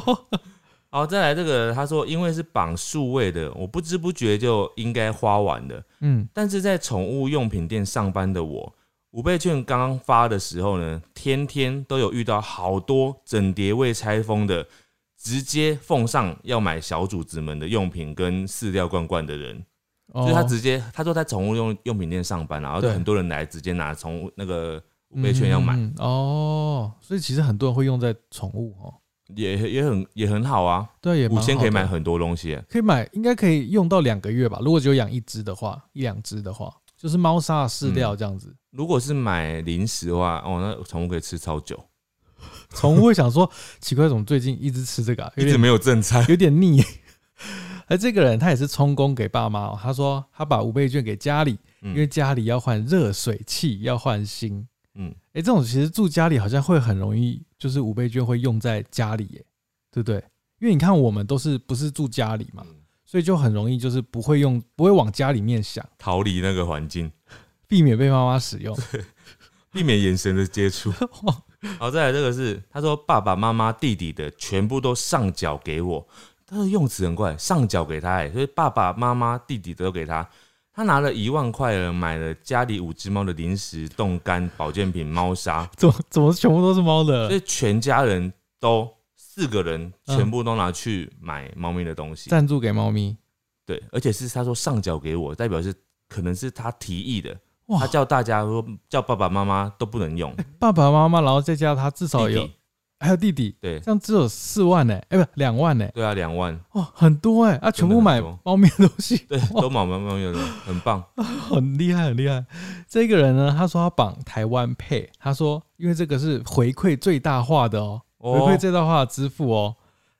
好，再来这个，他说因为是绑数位的，我不知不觉就应该花完了。嗯，但是在宠物用品店上班的我，五倍券刚刚发的时候呢，天天都有遇到好多整叠未拆封的，直接奉上要买小主子们的用品跟饲料罐罐的人，哦就是他直接他说在宠物用用品店上班，然后就很多人来直接拿宠物那个五倍券要买，哦，所以其实很多人会用在宠物哦。也也很也很好啊，对，五千可以买很多东西，可以买，应该可以用到两个月吧。如果只有养一只的话，一两只的话，就是猫砂饲料这样子。如果是买零食的话，哦，那宠物可以吃超久，宠物会想说，奇怪，怎么最近一直吃这个、一直没有正餐。有点腻。而这个人他也是充公给爸妈、哦，他说他把五倍券给家里，因为嗯家里要换热水器，要换新。嗯，哎、这种其实住家里好像会很容易，就是五倍券会用在家里，耶，对不对？因为你看我们都是不是住家里嘛，嗯所以就很容易就是不会用，不会往家里面想，逃离那个环境。避免被妈妈使用。避免眼神的接触。好，再来这个是他说爸爸妈妈弟弟的全部都上缴给我，他的用词很怪，上缴给他哎，所以爸爸妈妈弟弟都给他。他拿了一万块了，买了家里五只猫的零食、冻干、保健品、猫砂，怎么怎么全部都是猫的？所？以全家人都四个人全部都拿去买猫咪的东西。赞助给猫咪，对，而且是他说上缴给我，代表是可能是他提议的，哇。他叫大家说叫爸爸妈妈都不能用，爸爸妈妈，然后再加他至少有还有弟弟，对。这样只有四万呢、哎、不两万呢、对啊，两万，哇，很多哎、啊，全部买猫咪的东西，对，都毛毛毛有的，很棒。很厉害，很厉害。这个人呢，他说他绑台湾配，他说因为这个是回馈最大化的哦，回哦馈最大化的支付哦。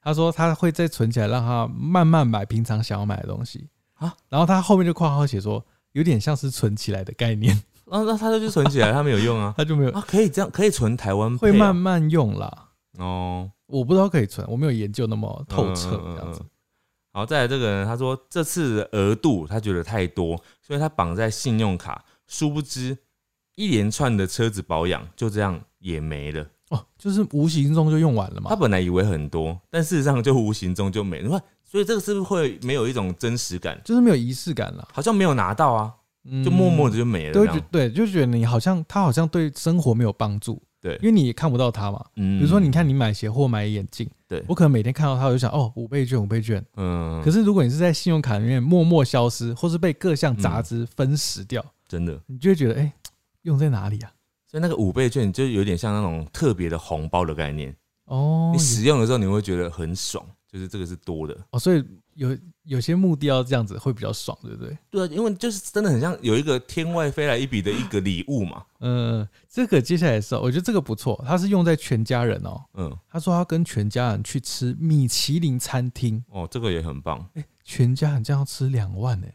他说他会再存起来，让他慢慢买平常想要买的东西。啊。然后他后面就括号写说，有点像是存起来的概念，那那他就去存起来，他没有用啊。他就没有。啊，可以这样，可以存台湾会慢慢用啦。哦，我不知道可以存，我没有研究那么透彻这样子嗯。好，再来这个人，他说这次的额度他觉得太多，所以他绑在信用卡，殊不知一连串的车子保养就这样也没了。哦，就是无形中就用完了嘛他。本来以为很多，但事实上就无形中就没了。所以这个是不是会没有一种真实感？就是没有仪式感了，好像没有拿到啊，嗯就默默的就没了对，就觉得你好像他好像对生活没有帮助，对因为你也看不到它嘛。嗯比如说，你看你买鞋或买眼镜，对我可能每天看到它，我就想哦，五倍券，五倍券。嗯，可是如果你是在信用卡里面默默消失，或是被各项杂志分食掉，真的，你就会觉得哎、用在哪里啊？所以那个五倍券就有点像那种特别的红包的概念。哦你，使用的时候你会觉得很爽，就是这个是多的。哦，所以有有些目的要这样子会比较爽，对不对？对啊，因为就是真的很像有一个天外飞来一笔的一个礼物嘛。嗯，这个接下来是，我觉得这个不错，它是用在全家人哦。嗯，他说他跟全家人去吃米其林餐厅，哦，这个也很棒全家人这样要吃两万呢、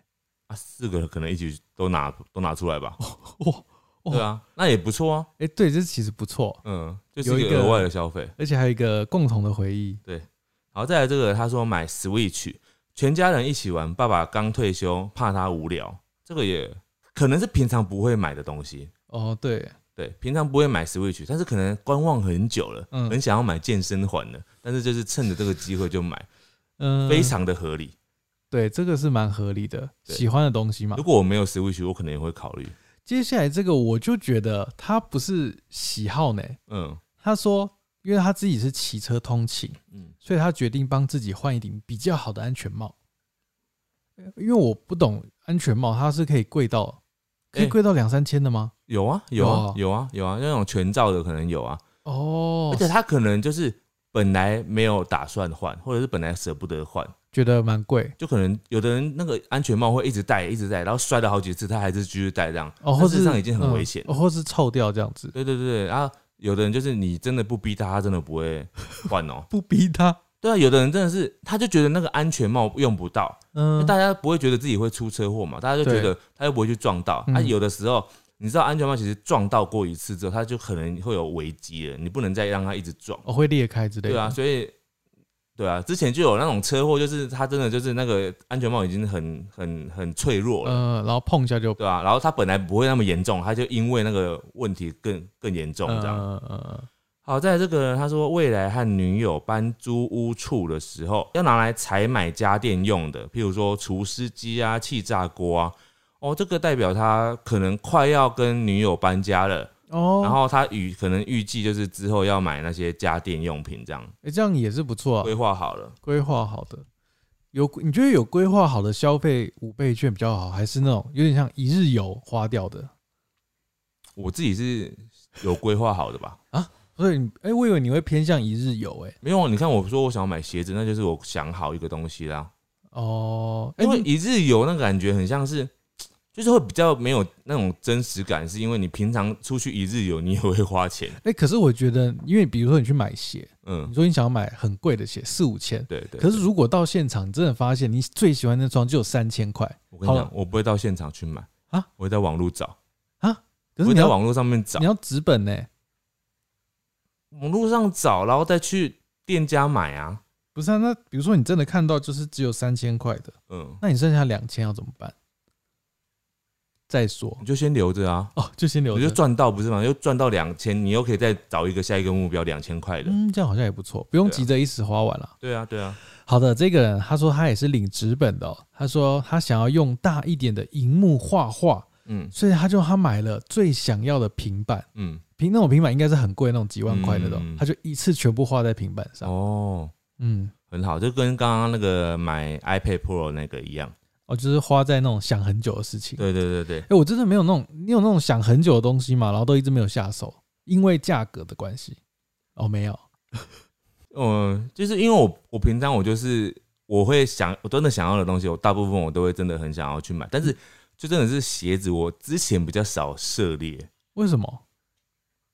啊，四个可能一起都拿都拿出来吧。哇，哇对啊，那也不错啊。哎、对，这其实不错，嗯，就是有额外的消费。而且还有一个共同的回忆。对好，再来这个，他说买 Switch，全家人一起玩。爸爸刚退休，怕他无聊，这个也可能是平常不会买的东西。哦，对，对，平常不会买 Switch，但是可能观望很久了，嗯很想要买健身环的，但是就是趁着这个机会就买，嗯，非常的合理。对，这个是蛮合理的，喜欢的东西嘛如。果我没有 Switch，我可能也会考虑。接下来这个我就觉得他不是喜好呢，嗯，他说因为他自己是骑车通勤，嗯，所以他决定帮自己换一顶比较好的安全帽。因为我不懂安全帽，它是可以贵到可以哎贵到两三千的吗？有啊，有啊有，啊，有啊，那种全罩的可能有啊，哦，而且他可能就是本来没有打算换，或者是本来舍不得换，觉得蛮贵。就可能有的人那个安全帽会一直戴，一直戴，然后摔了好几次，他还是继续戴这样，哦，或是事实上已经很危险嗯哦或是臭掉这样子，对对对对，然后有的人就是你真的不逼他，他真的不会换哦。不逼他，对啊，有的人真的是，他就觉得那个安全帽用不到，嗯，大家不会觉得自己会出车祸嘛，大家就觉得他又不会去撞到。嗯啊，有的时候你知道安全帽其实撞到过一次之后，它就可能会有危机了，你不能再让它一直撞。哦会裂开之类的，对啊，所以对啊，之前就有那种车祸，就是他真的就是那个安全帽已经很很很脆弱了。呃，然后碰一下就对啊，然后他本来不会那么严重，他就因为那个问题更更严重这样。好，在这个他说未来和女友搬租屋处的时候，要拿来采买家电用的，譬如说除湿机啊、气炸锅啊。哦，这个代表他可能快要跟女友搬家了，哦，然后他预可能预计就是之后要买那些家电用品，这样哎，这样也是不错啊规啊，划好了。规划好的。有你觉得有规划好的消费五倍券比较好，还是那种有点像一日游花掉的？我自己是有规划好的吧？啊所以你，哎、我以为你会偏向一日游，哎，没有，啊你看我说我想要买鞋子，那就是我想好一个东西啦。哦，因为一日游那个感觉很像是，就是会比较没有那种真实感，是因为你平常出去一日游，你也会花钱。哎、可是我觉得，因为比如说你去买鞋，嗯你，说你想要买很贵的鞋，四五千，对对。可是如果到现场，你真的发现你最喜欢的那双就有三千块，我跟你讲，我不会到现场去买啊，我会在网络找，可是你在网络上面找你，要纸本呢、网络上找，然后再去店家买啊。不是啊？那比如说你真的看到就是只有三千块的，嗯，那你剩下两千要怎么办？再说你就先留着啊，哦，就先留着。你就赚到不是吗？又赚到两千，你又可以再找一个下一个目标两千块的。嗯，这样好像也不错，不用急着一时花完了。对啊，对啊，好的，这个人他说他也是领纸本的、哦，他说他想要用大一点的荧幕画画，嗯所以他就他买了最想要的平板，嗯，平那种平板应该是很贵，那种几万块那种，嗯他就一次全部画在平板上。哦，嗯，很好，就跟刚刚那个买 iPad Pro 那个一样。哦，就是花在那种想很久的事情。对对对对哎、，我真的没有那种，你有那种想很久的东西吗？然后都一直没有下手，因为价格的关系。哦，没有。嗯，就是因为我我平常我就是我会想我真的想要的东西，我大部分我都会真的很想要去买，但是就真的是鞋子，我之前比较少涉猎。为什么？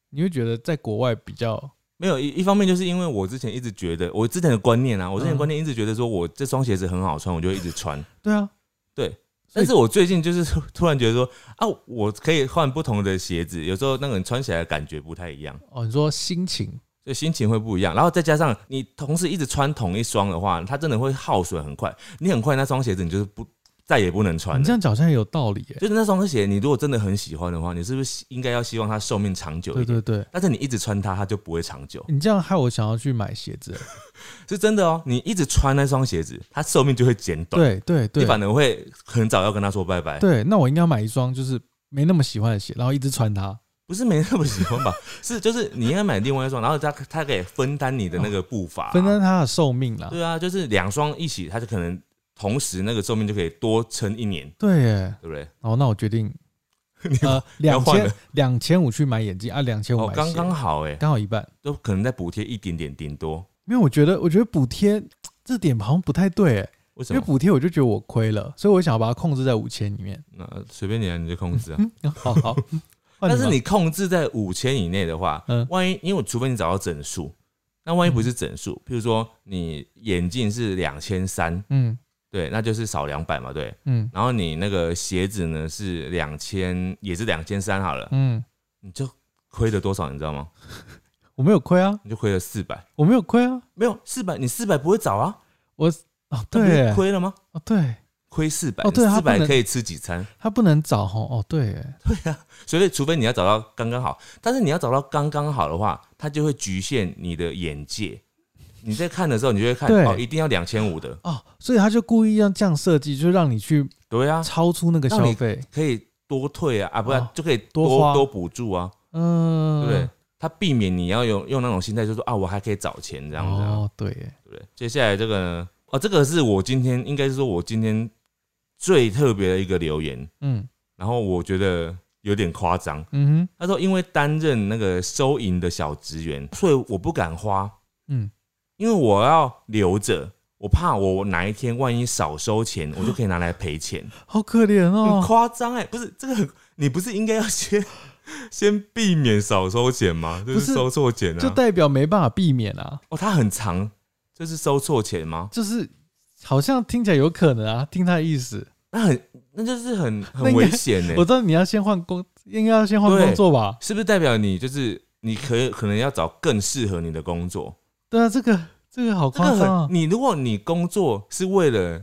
你会觉得在国外比较没有一一方面就是因为我之前一直觉得我之前的观念啊，我之前的观念一直觉得说我这双鞋子很好穿，我就会一直穿。对啊？对，但是我最近就是突突然觉得说啊，我可以换不同的鞋子，有时候那个人穿起来的感觉不太一样，哦，你说心情所以心情会不一样。然后再加上你同时一直穿同一双的话，它真的会耗损很快，你很快那双鞋子你就是不再也不能穿。你这样讲好像也有道理耶。就是那双鞋，你如果真的很喜欢的话，你是不是应该要希望它寿命长久对一点？对对，但是你一直穿它，它就不会长久，你这样害我想要去买鞋子耶。是真的哦。你一直穿那双鞋子，它寿命就会减短，对对对你反而会很早要跟他说拜拜。对，那我应该要买一双就是没那么喜欢的鞋，然后一直穿它。不是没那么喜欢吧？是就是你应该买另外一双，然后它它可以分担你的那个步伐、分担。它的寿命啦。对啊，就是两双一起，它就可能同时那个寿命就可以多撑一年，对耶。对不对？哦，那我决定 你呃要两千两千五去买眼镜啊，两千五哦，买鞋刚刚好哎，刚好一半。都可能再补贴一点点，顶多。因为我觉得我觉得补贴这点好像不太对耶，为什么？因为补贴我就觉得我亏了，所以我想要把它控制在五千里面。那随便你啊，你就控制啊。嗯，好好。换但是你控制在五千以内的话，嗯万一因为除非你找到整数，那万一不是整数，譬如说你眼镜是两千三，嗯对，那就是少两百嘛，对。嗯然后你那个鞋子呢是两千，也是两千三好了，嗯，你就亏了多少，你知道吗？我没有亏啊，你就亏了四百，我没有亏啊，没有四百，你四百不会找啊？我哦对，亏了吗？哦对，亏四百，哦对他四百可以吃几餐？他不能找哦哦对耶，所以除非你要找到刚刚好，但是你要找到刚刚好的话，它就会局限你的眼界。你在看的时候，你就会看对。哦，一定要两千五的，哦，所以他就故意要这样设计，就让你去对啊，超出那个消费，可以多退啊，啊，不然哦就可以多花多多补助啊，嗯，对不对？他避免你要用用那种心态，就说啊，我还可以找钱这样子、啊，哦，对耶，对不对？接下来这个呢，哦，这个是我今天应该是说我今天最特别的一个留言，嗯。然后我觉得有点夸张。嗯哼。他说，因为担任那个收银的小职员，所以我不敢花，嗯，因为我要留着，我怕我哪一天万一少收钱，我就可以拿来赔钱，好可怜很哦，夸张哎，不是这个很，你不是应该要先 先避免少收钱吗？就不是是收错钱就啊，代表没办法避免啊，哦，他很长，就是收错钱吗？就是好像听起来有可能啊，听他的意思，那很，那就是很很危险呢 我。知道你要先换工，应该要先换工作吧？是不是代表你就是你可以可能要找更适合你的工作？对啊，这个这个好这个夸张啊很，！你如果你工作是为了，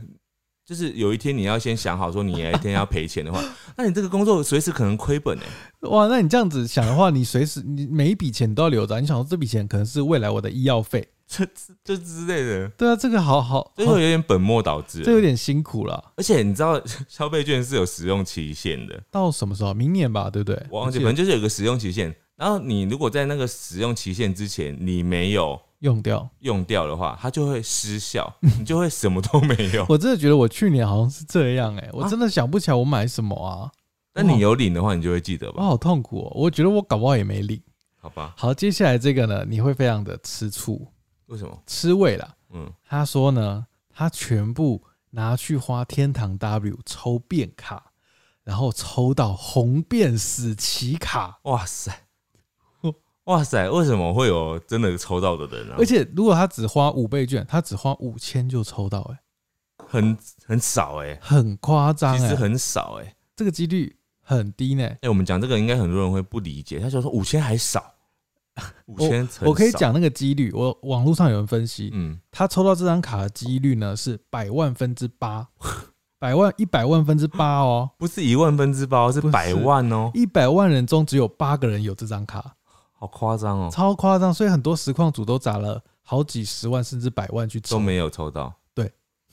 就是有一天你要先想好说你哪一天要赔钱的话，那你这个工作随时可能亏本哎、哇，那你这样子想的话，你随时你每一笔钱都要留着啊，你想说这笔钱可能是未来我的医药费，这这之类的，对啊，这个好好，这好会有点本末倒置。这有点辛苦了。而且你知道消费券是有使用期限的，到什么时候？明年吧，对不对？我忘记，反正就是有个使用期限。然后你如果在那个使用期限之前你没有用掉。用掉的话，它就会失效，你就会什么都没有。我真的觉得我去年好像是这样哎、我啊真的想不起来我买什么啊，那你有领的话，你就会记得吧？我好痛苦哦。我觉得我搞不好也没领。好吧？好，接下来这个呢，你会非常的吃醋、为什么？吃味啦。嗯，他说呢，他全部拿去花天堂 W 抽变卡，然后抽到红变死棋卡，哇塞，哇塞，为什么会有真的抽到的人呢、而且如果他只花五倍券，他只花五千就抽到、欸，很很少哎、很夸张哎，其实很少哎、这个几率很低呢、哎、我们讲这个应该很多人会不理解，他就说五千还少，五千我可以，讲那个几率，我网络上有人分析，嗯，他抽到这张卡的几率呢是百万分之八，百万一百万分之八哦，不是一万分之八，是。百万哦、一百万人中只有八个人有这张卡，好夸张哦，超夸张，所以很多实况组都砸了好几十万甚至百万去抽，都没有抽到。对，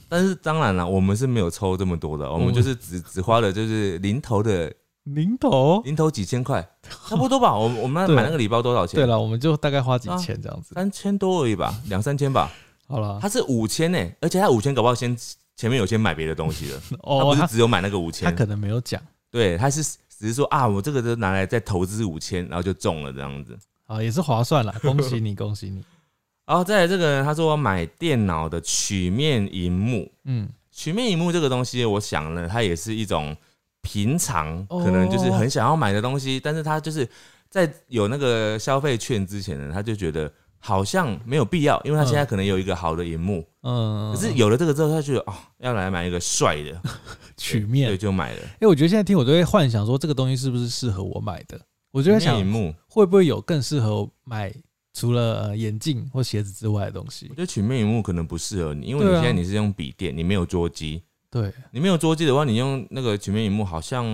但是当然了，我们是没有抽这么多的，我们们就是只只花了就是零头的零头。零头几千块，差不多吧。我我们买那个礼包多少钱？对，了，我们就大概花几千这样子。三千多而已吧，两三千吧。好了，他是五千呢，而且他五千搞不好先前面有先买别的东西了，他 哦，他不是只有买那个五千，他可能没有讲对，他是只是说啊，我这个就拿来再投资五千，然后就中了这样子。啊，也是划算了，恭喜你，恭喜你。然后再来这个人，他说我买电脑的曲面荧幕，嗯，曲面荧幕这个东西，我想呢，它也是一种平常哦可能就是很想要买的东西，但是他就是在有那个消费券之前呢，他就觉得好像没有必要，因为他现在可能有一个好的荧幕，嗯，可是有了这个之后，他觉得哦，要来买一个帅的。曲面。对，，就买了。哎、我觉得现在听我都会幻想说这个东西是不是适合我买的，我就在想荧幕，会不会有更适合买除了呃眼镜或鞋子之外的东西。我觉。得曲面荧幕可能不适合你，因为你现在你是用笔电，你没有桌机，对，你没有桌机的话，你用那个曲面荧幕好像，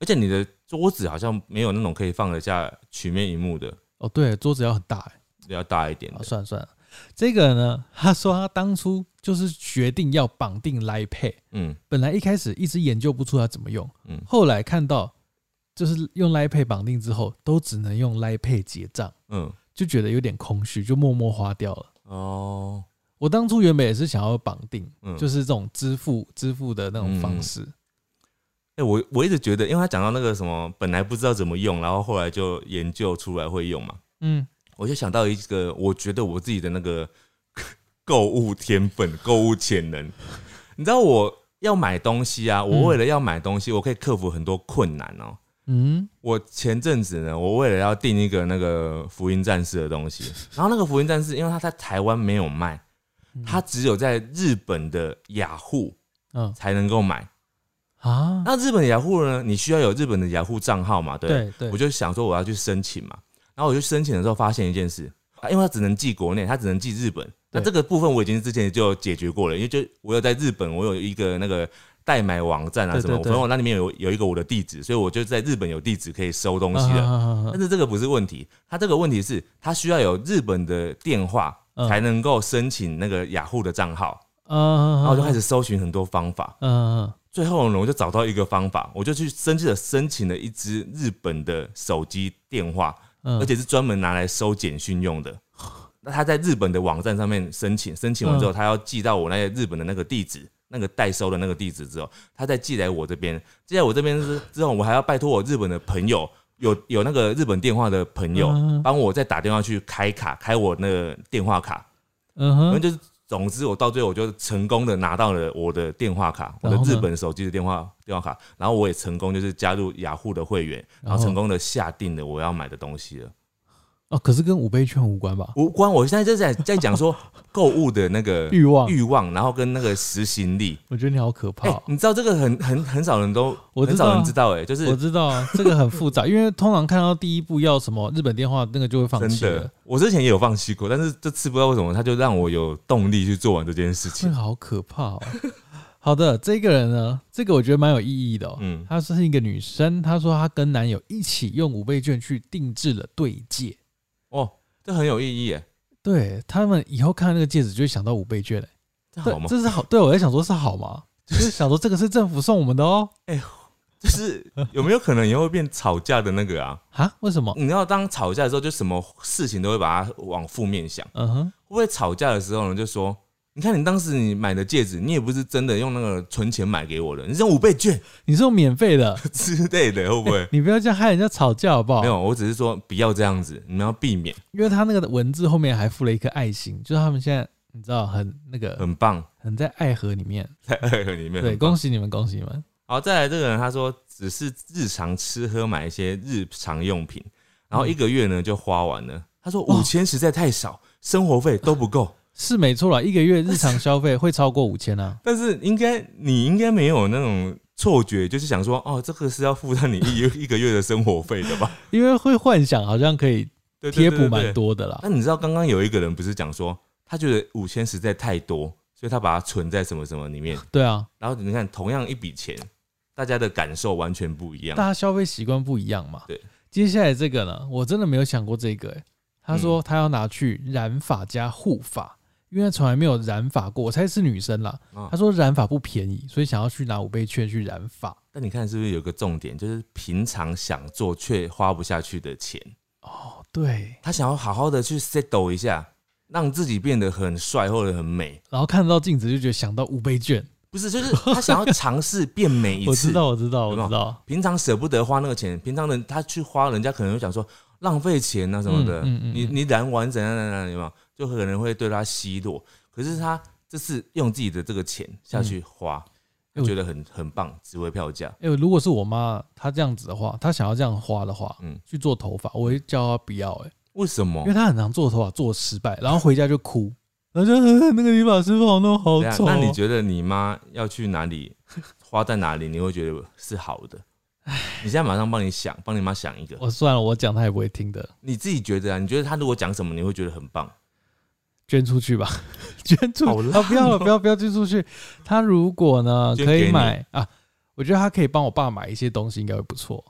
而且你的桌子好像没有那种可以放得下曲面荧幕的，哦对，桌子要很大、欸，要大一点。算了算了。这个呢，他说他当初就是决定要绑定 Line Pay，嗯。本来一开始一直研究不出它怎么用，嗯，后来看到就是用 Line Pay 绑定之后，都只能用 Line Pay 结账，嗯，就觉得有点空虚，就默默花掉了。哦，我当初原本也是想要绑定，嗯，就是这种支付支付的那种方式。哎、我我一直觉得，因为他讲到那个什么，本来不知道怎么用，然后后来就研究出来会用嘛，嗯，我就想到一个，我觉得我自己的那个购物天分、购物潜能。你知道我要买东西啊，我为了要买东西，我可以克服很多困难哦、嗯我前阵子呢，我为了要订一个那个福音战士的东西，然后那个福音战士，因为它在台湾没有卖，嗯它只有在日本的雅虎嗯才能够买。啊，那日本的雅虎呢，你需要有日本的雅虎账号嘛？对对，我就想说我要去申请嘛，然后我就申请的时候发现一件事，啊因为它只能寄国内，它只能寄日本。那对这个部分我已经之前就解决过了，因为就我有在日本，我有一个那个代买网站啊什么，对对对反正我那里面有有一个我的地址，所以我就在日本有地址可以收东西啊了。啊啊啊但是这个不是问题，它这个问题是它需要有日本的电话嗯才能够申请那个雅虎的账号，嗯，然后我就开始，搜寻很多方法。最后呢，我就找到一个方法，我就去申请了申请了一支日本的手机电话，嗯，而且是专门拿来收简讯用的。那他在日本的网站上面申请，申请完之后，嗯他要寄到我那个日本的那个地址，那个代收的那个地址之后，他再寄来我这边。寄来我这边之之后，我还要拜托我日本的朋友，有有那个日本电话的朋友，嗯帮我再打电话去开卡，开我那个电话卡。嗯哼，就是，总之我到最后我就成功的拿到了我的电话卡，我的日本手机的电话电话哦，可是跟五倍券无关吧？无关，我现在就在在讲说 购物的那个 欲望，欲望，然后跟那个实行力。我觉得你好可怕。你知道这个很很很少人都，很我知道啊少人知道、哎，就是我知道啊，这个很复杂，因为通常看到第一步要什么日本电话，那个就会放真弃我之前也有放弃过，但是这次不知道为什么，他就让我有动力去做完这件事这情个。好可怕哦。好的，这个人呢，这个我觉得蛮有意义的哦。嗯，她是一个女生，她说她跟男友一起用五倍券去定制了对戒，哦，这很有意义，耶，对他们以后看到那个戒指就会想到五倍券嘞。对这好，吗？这是好，对我在想说是好吗？就是想说这个是政府送我们的哦。哎就是有没有可能以后会变吵架的那个啊？啊？为什么？你要当吵架的时候，就什么事情都会把它往负面想。嗯哼，会不会吵架的时候呢，就说，你看你当时你买的戒指，你也不是真的用那个存钱买给我的，你是用五倍券你是用免费的，之类的，会不会？你不要这样害人家吵架好不好？没有，我只是说不要这样子，你们要避免，因为他那个文字后面还附了一颗爱心，就是他们现在你知道很那个很棒，很在爱河里面。在爱河里面。对，恭喜你们，恭喜你们。好，再来这个人，他说只是日常吃喝买一些日常用品，然后一个月呢就花完了。他说五千实在太少，生活费都不够。是没错啦，一个月日常消费会超过五千啊。但是应该你应该没有那种错觉，就是想说哦，这个是要负担你一一个月的生活费的吧？因为会幻想好像可以贴补蛮多的啦。那你知道刚刚有一个人不是讲说，他觉得五千实在太多，所以他把它存在什么什么里面。对啊，然后你看，同样一笔钱，大家的感受完全不一样大。家消费习惯不一样嘛。对，接下来这个呢，我真的没有想过这个、欸。他嗯说他要拿去染发加护发，因为他从来没有染发过。我猜是女生啦。啊他说染发不便宜，所以想要去拿五倍券去染发。但你看是不是有个重点，就是平常想做却花不下去的钱，哦，对。他想要好好的去 settle 一下，让自己变得很帅或者很美。然后看到镜子就觉得想到五倍券。不是，就是他想要尝试变美一次。我知道，我知道，我有没有知道。平常舍不得花那个钱，平常人他去花，人家可能会讲说浪费钱啊什么的。嗯嗯嗯你你染完怎样怎样怎样，有没有？就可能会对他奚落。可是他这次用自己的这个钱下去花，嗯他觉得很很棒，值回票价。哎、如果是我妈，她这样子的话，她想要这样花的话，嗯去做头发，我会叫她不要、哎，为什么因为？她很常做头发做失败，然后回家就哭，然后就、呃那个理发师傅好弄好丑哦、那你觉得你妈要去哪里，花在哪里，你会觉得是好的？你现在马上帮你想，帮你妈想一个，我算了，我讲她也不会听的，你自己觉得啊？你觉得她如果讲什么，你会觉得很棒？捐出去吧，捐出啊！不要了，不要不要捐出去。他如果呢可以买啊，我觉得他可以帮我爸买一些东西，应该会不错。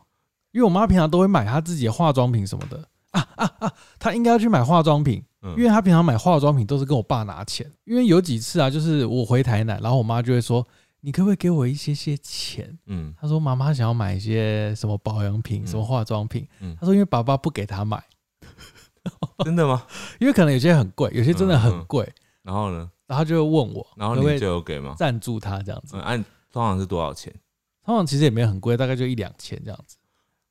因为我妈平常都会买她自己的化妆品什么的啊啊啊，她应该要去买化妆品。嗯因为她平常买化妆品都是跟我爸拿钱，因为有几次啊，就是我回台南，然后我妈就会说：“你可不可以给我一些些钱嗯？”她说：“妈妈想要买一些什么保养品、嗯什么化妆品。嗯她说：“因为爸爸不给她买，真的吗？因为可能有些很贵，有些真的很贵。然后呢？然后她就会问我，然后你就有给吗？赞助他这样子。嗯，按通常是多少钱？通常其实也没有很贵，大概就一两千这样子。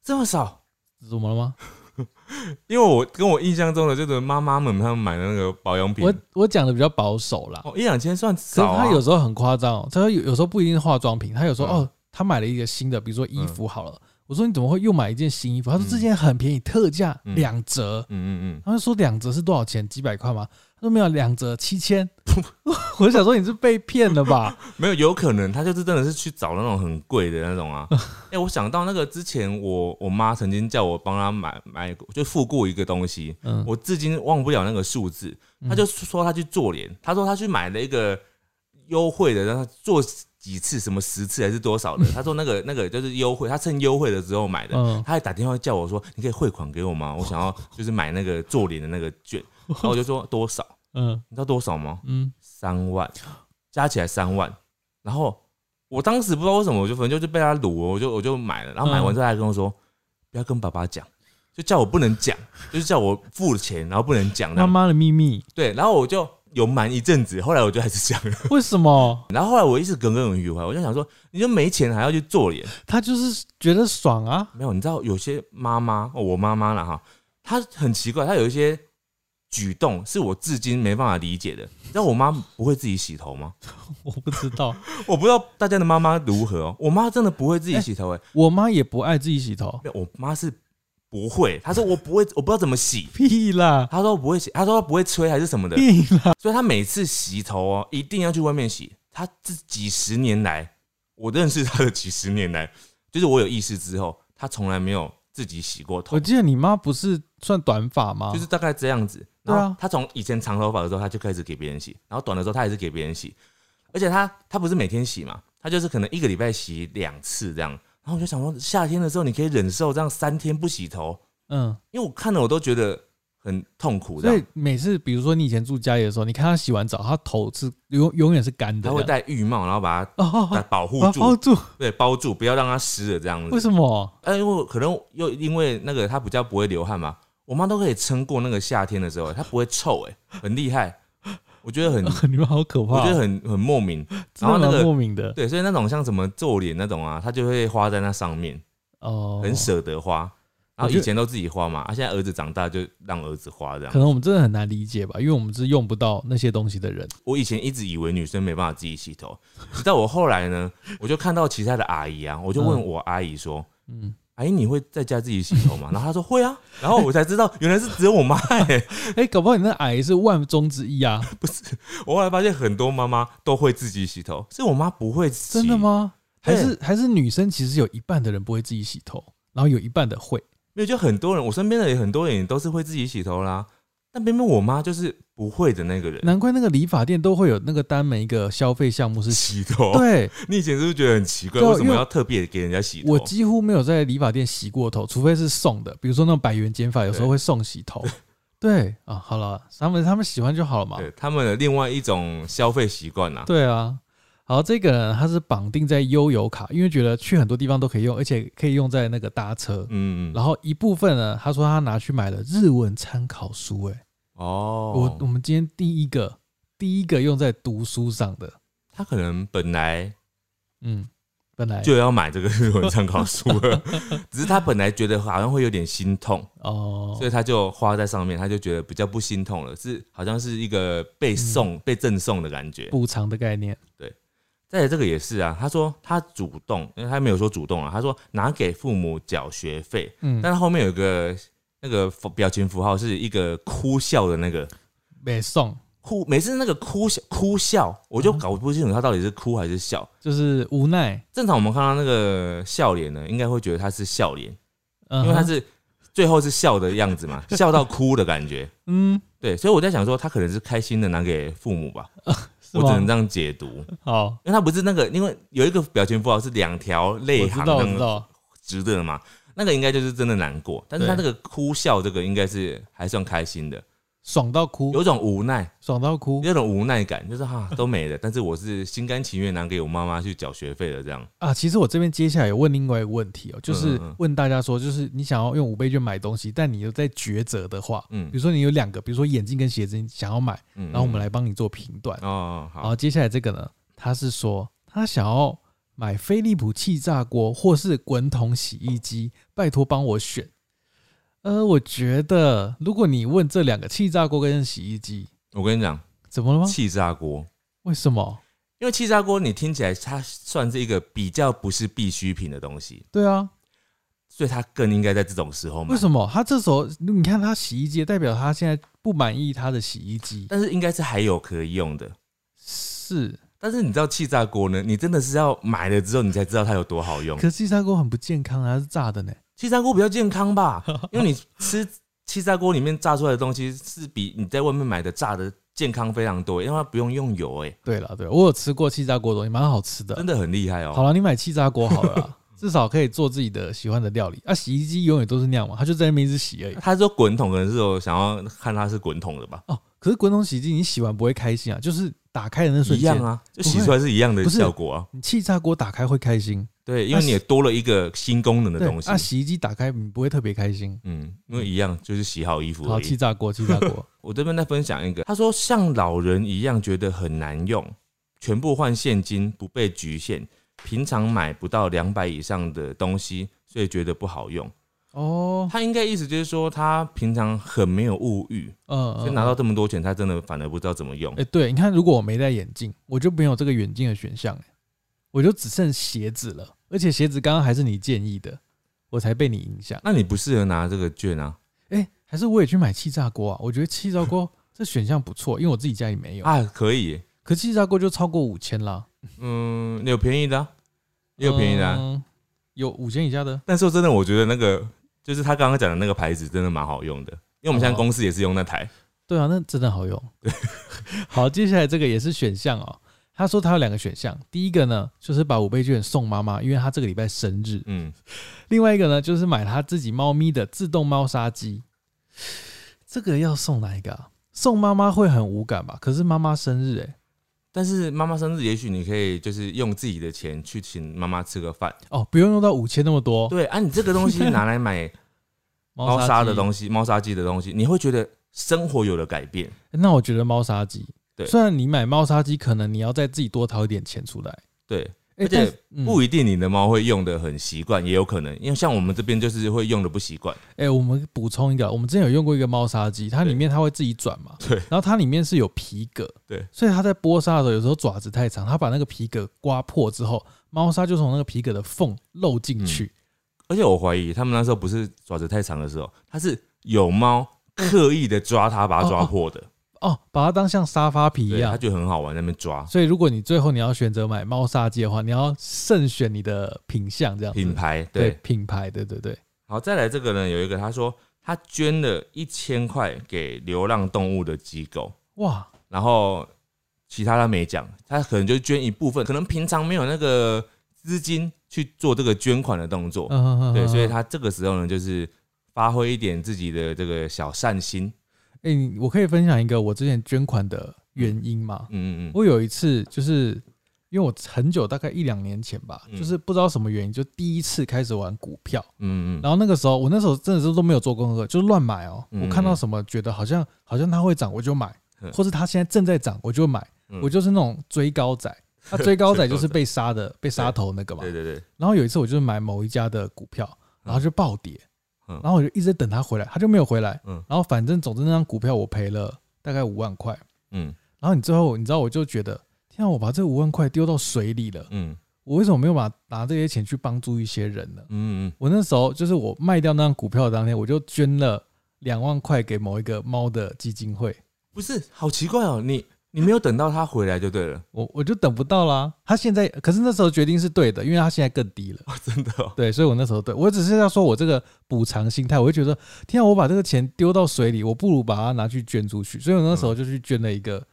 这么少？怎么了吗？因为我跟我印象中的就是妈妈们他们买的那个保养品，我我讲的比较保守啦。哦一两千算少啊。他有时候很夸张哦，他有有时候不一定是化妆品，他有时候、嗯哦，他买了一个新的，比如说衣服好了，我说你怎么会又买一件新衣服？他说嗯这件很便宜，特价嗯两折。嗯嗯嗯他就说两折是多少钱？几百块吗？他说没有，两折七千。我想说你是被骗了吧？嗯，没有，有可能他就是真的是去找那种很贵的那种啊。哎、我想到那个之前我我妈曾经叫我帮她买买过，就付过一个东西，嗯，我至今忘不了那个数字。嗯他就说他去做脸，他说他去买了一个优惠的，让他做几次，什么十次还是多少的？他说那个那个就是优惠，他趁优惠的时候买的。嗯他还打电话叫我说：“你可以汇款给我吗？我想要就是买那个做脸的那个券。”然后我就说多少？嗯你知道多少吗？嗯，三万，加起来三万。然后我当时不知道为什么，我就反正就是被他掳了，我就我就买了。然后买完之后，他还跟我说：“不要跟爸爸讲。”就叫我不能讲，就是叫我付了钱，然后不能讲。妈妈的秘密，对，然后我就有瞒一阵子，后来我就还是讲了。为什么？然后后来我一直耿耿于怀，我就想说，你就没钱还要去做脸？他就是觉得爽啊。没有，你知道有些妈妈，哦我妈妈了哈，她很奇怪，她有一些举动是我至今没办法理解的。你知道我妈不会自己洗头吗？我不知道，我不知道大家的妈妈如何哦。我妈真的不会自己洗头哎、我妈也不爱自己洗头，我妈是不会，他说我不会，我不知道怎么洗。屁啦，他说不会洗，他说不会吹还是什么的，屁啦，所以他每次洗头哦，一定要去外面洗。他这几十年来，我认识他的几十年来，就是我有意识之后，他从来没有自己洗过头我，记得你妈不是算短发吗？就是大概这样子。对啊然后她从以前长头发的时候，他就开始给别人洗，然后短的时候他也是给别人洗，而且他他不是每天洗嘛，他就是可能一个礼拜洗两次这样。然后我就想说，夏天的时候你可以忍受这样三天不洗头，嗯，因为我看了我都觉得很痛苦所以。每次比如说你以前住家里的时候，你看他洗完澡，他头是永永远是干的他会戴浴帽，然后把它哦，保护住，住，对，包住，不要让它湿了这样子。为什么？呃，因为可能又因为那个他比较不会流汗嘛，我妈都可以撑过那个夏天的时候，她不会臭，哎，很厉害。我觉得很，你们好可怕哦，我觉得很很莫名。然后那个莫名的对，所以那种像什么皱脸那种啊，他就会花在那上面，哦，很舍得花。然后以前都自己花嘛，啊，现在儿子长大就让儿子花这样可。能我们真的很难理解吧，因为我们是用不到那些东西的人。我以前一直以为女生没办法自己洗头，直到我后来呢，我就看到其他的阿姨啊，我就问我阿姨说嗯，：“阿姨，你会在家自己洗头吗？”然后他说：“会啊。”然后我才知道原来是只有我妈哎、哎、搞不好你那矮是万中之一啊！不是我后来发现很多妈妈都会自己洗头，是我妈不会洗。真的？吗？还是还是女生其实有一半的人不会自己洗头，然后有一半的会。没有，就很多人，我身边的也很多人也都是会自己洗头啦。但偏偏我妈就是不会的那个人，难怪那个理发店都会有那个单每一个消费项目是洗。洗头。对你以前是不是觉得很奇怪？为什么要特别给人家洗头？我几乎没有在理发店洗过头，除非是送的，比如说那种百元剪发，有时候对会送洗头。对啊，好了，他们他们喜欢就好了嘛。对他们的另外一种消费习惯呐。对啊，好，这个人他是绑定在悠游卡，因为觉得去很多地方都可以用，而且可以用在那个搭车。嗯嗯。然后一部分呢，他说他拿去买了日文参考书、欸，哦，我我们今天第一个第一个用在读书上的，他可能本来嗯，本来。就要买这个日文参考书了，只是他本来觉得好像会有点心痛，哦。所以他就花在上面，他就觉得比较不心痛了，是好像是一个被送、被赠送的感觉。补偿的概念，再来这个也是啊，他说他主动，因为他没有说主动啊，他说拿给父母缴学费，嗯，但是后面有个那个表情符号是一个哭笑的那个。没送。哭，每次那个哭笑哭笑，我就搞不清楚他到底是哭还是笑。就是无奈，正常我们看到那个笑脸呢，应该会觉得他是笑脸，因因为他是最后是笑的样子嘛，笑到哭的感觉。嗯，对，所以我在想说，他可能是开心的拿给父母吧，我只能这样解读，因好，为他不是那个，因为有一个表情符号是两条泪我知道，知道，直的嘛，那个应该就是真的难过，但是他这对个哭笑这个应该是还算开心的，爽到哭，有种无奈，爽到哭？有种无奈感，就是哈都没了，但是我是心甘情愿拿给我妈妈去缴学费的这样。啊！其实我这边接下来有问另外一个问题哦，就是问大家说，就是你想要用五倍券买东西，但你又在抉择的话，嗯。比如说你有两个，比如说眼镜跟鞋子，你想要买，嗯，然后我们来帮你做评断。哦好。好，接下来这个呢，他是说他想要买飞利浦气炸锅或是滚筒洗衣机，拜托帮我选。呃，我觉得如果你问这两个气炸锅跟洗衣机，我跟你讲，怎么了吗？气炸锅。为什么？因为气炸锅，你听起来它算是一个比较不是必需品的东西，对啊，所以它更应该在这种时候买。为什么它这时候你看它洗衣机，代表它现在不满意它的洗衣机，但是应该是还有可以用的。是，但是你知道气炸锅呢？你真的是要买了之后，你才知道它有多好用可。是气炸锅很不健康啊，它是炸的呢。气炸锅比较健康吧？因为你吃气炸锅里面炸出来的东西是比你在外面买的炸的健康非常多，因为它不用用油，哎，对了，对我有吃过气炸锅的东西，蛮好吃的真。的很厉害哦。好了，你买气炸锅好了啦，至少可以做自己的喜欢的料理。啊，洗衣机永远都是那样嘛，它就在那边一直洗而已。他说滚筒可能是有想要看它是滚筒的吧？哦，可是滚筒洗衣机你洗完不会开心啊，就是打开的那瞬间，一样啊，就洗出来是一样的不是效果啊。你气炸锅打开会开心，对，因为你也多了一个新功能的对东，西那，。洗衣机打开你不会特别开心。嗯，因为一样就是洗好衣服好，而已。气炸锅，气炸锅。我这边再分享一个，他说像老人一样觉得很难用，全部换现金不被局限，平常买不到两百以上的东西，所以觉得不好用。哦，他应该意思就是说他平常很没有物欲，嗯，所以拿到这么多钱，他真的反而不知道怎么用哎、。对，你看，如果我没戴眼镜，我就没有这个远近的选项、欸，我就只剩鞋子了。而且鞋子刚刚还是你建议的，我才被你影响。那你不适合拿这个券啊？哎、还是我也去买气炸锅啊？我觉得气炸锅 这选项不错，因为我自己家里没有。啊，可以。可气炸锅就超过五千啦，嗯，有便宜的、啊，也有便宜的、啊。嗯有五千以下的。但说真的，我觉得那个就是他刚刚讲的那个牌子真的蛮好用的，因为我们现在哦公司也是用那台。对啊，那真的好用。好，接下来这个也是选项哦。他说他有两个选项，第一个呢就是把五倍券送妈妈，因为他这个礼拜生日。嗯，另外一个呢，就是买他自己猫咪的自动猫砂机。这个要送哪一个啊？送妈妈会很无感吧？可是妈妈生日哎、但是妈妈生日，也许你可以就是用自己的钱去请妈妈吃个饭。哦，不用用到五千那么多。对啊，你这个东西拿来买 猫砂的东西、猫砂机的东西，你会觉得生活有了改变。西，那我觉得猫砂机，对虽然你买猫砂机，可能你要再自己多掏一点钱出来，对，哎而且不一定你的猫会用的很习惯，也有可能，因为像我们这边就是会用的不习惯。哎、我们补充一个，我们之前有用过一个猫砂机，它里面它会自己转嘛，对。然后它里面是有皮革，对，所以它在剥沙的时候，有时候爪子太长，它把那个皮革刮破之后，猫砂就从那个皮革的缝漏进去，而且我怀疑他们那时候不是爪子太长的时候，它是有猫刻意的抓它，把它抓破的。哦，把它当像沙发皮一对，它样。就很好玩，在那边抓。所以如果你最后你要选择买猫砂机的话，你要慎选你的品相，这样子。品牌。对对，品牌，对对对，好，再来这个呢，有一个他说他捐了一千块给流浪动物的机构，哇，然后其他他没讲，他可能就捐一部分，可能平常没有那个资金去做这个捐款的动作，嗯对，所以他这个时候呢，就是发挥一点自己的这个小善心，哎、你我可以分享一个我之前捐款的原因吗？嗯嗯嗯，我有一次就是因为我很久，大概一两年前吧，嗯就是不知道什么原因，就第一次开始玩股票。嗯嗯然后那个时候，我那时候真的是都没有做功课，就是乱买哦。嗯我看到什么觉得好像好像它会涨，我就买嗯；或是它现在正在涨，我就买。嗯我就是那种追高仔。他追高仔就是被杀的，被杀头那个嘛。对对对，然后有一次我就是买某一家的股票，然后就暴跌，嗯。然后我就一直等他回来，他就没有回来。嗯。然后反正总之那张股票我赔了大概五万块。嗯。然后你最后你知道我就觉得，天啊，我把这五万块丢到水里了，嗯。我为什么没有把拿这些钱去帮助一些人呢？嗯嗯，我那时候就是我卖掉那张股票的当天，我就捐了两万块给某一个猫的基金会，不是，好奇怪哦，你你没有等到他回来就对了，我我就等不到啦。他现在可是那时候决定是对的，因为他现在更低了。哦，真的哦，对，所以我那时候对我只是要说我这个补偿心态，我会觉得，天啊，我把这个钱丢到水里，我不如把它拿去捐出去。所以我那时候就去捐了一个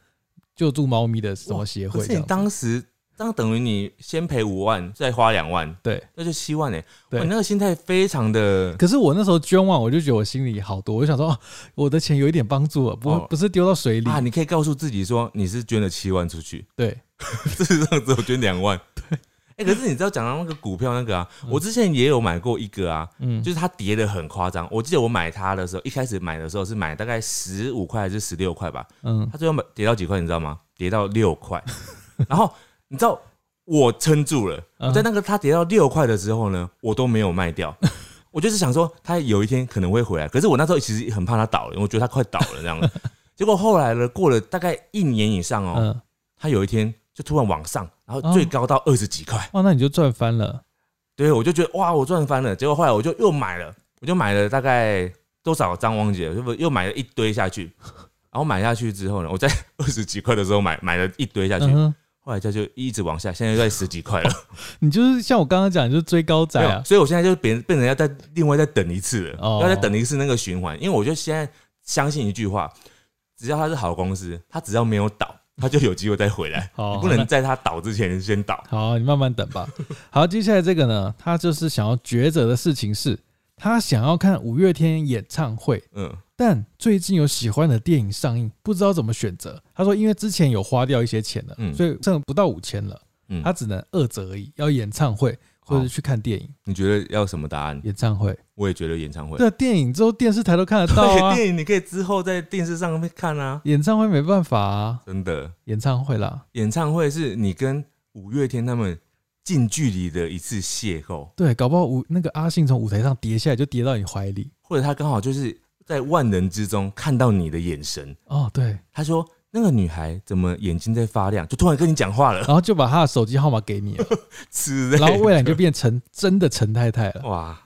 救助猫咪的什么协会可是你。当时这样等于你先赔五万，再花两万，对，那就七万哎，对。你那个心态非常的，可是我那时候捐完，我就觉得我心里好多，我就想说，哦，我的钱有一点帮助了，不不是丢到水里。啊，你可以告诉自己说你是捐了七万出去，对，事实上只有捐两万。对，哎，可是你知道讲到那个股票那个啊，嗯。我之前也有买过一个啊，嗯，就是它跌的很夸张。我记得我买它的时候，一开始买的时候是买大概十五块还是十六块吧，嗯。它最后跌到几块，你知道吗？跌到六块。然后你知道我撑住了，在那个它跌到六块的时候呢，我都没有卖掉。我就是想说，它有一天可能会回来。可是我那时候其实很怕它倒了，我觉得它快倒了这样。结果后来呢，过了大概一年以上哦，嗯，它有一天就突然往上，然后哦最高到二十几块。哇，那你就赚翻了。对，我就觉得哇，我赚翻了。结果后来我就又买了，我就买了大概多少张忘记了，就又买了一堆下去。然后买下去之后呢，我在二十几块的时候买买了一堆下去，后来它就一直往下，现在就在十几块了。你就是像我刚刚讲，就是追高仔啊，。所以我现在就变变成要再另外再等一次了，哦要再等一次那个循环。因为我就现在相信一句话，只要它是好公司，它只要没有倒，他就有机会再回来。好，你不能在他倒之前先倒。好，你慢慢等吧。好，接下来这个呢，他就是想要抉择的事情是，他想要看五月天演唱会，嗯但最近有喜欢的电影上映，不知道怎么选择。他说，因为之前有花掉一些钱了，嗯所以剩不到五千了，嗯，他只能二折而已，要演唱会或者去看电影、你觉得要什么答案？演唱会。我也觉得演唱会。对啊，电影之后电视台都看得到啊，，电影你可以之后在电视上面看啊。演唱会没办法啊，真的，演唱会啦。演唱会是你跟五月天他们近距离的一次邂逅，对，搞不好舞那个阿信从舞台上跌下来就跌到你怀里。或者他刚好就是在万人之中看到你的眼神。哦，对，他说：“那个女孩怎么眼睛在发亮？”就突然跟你讲话了，然后就把她的手机号码给你了，然后未来你就变成真的陈太太了。哇，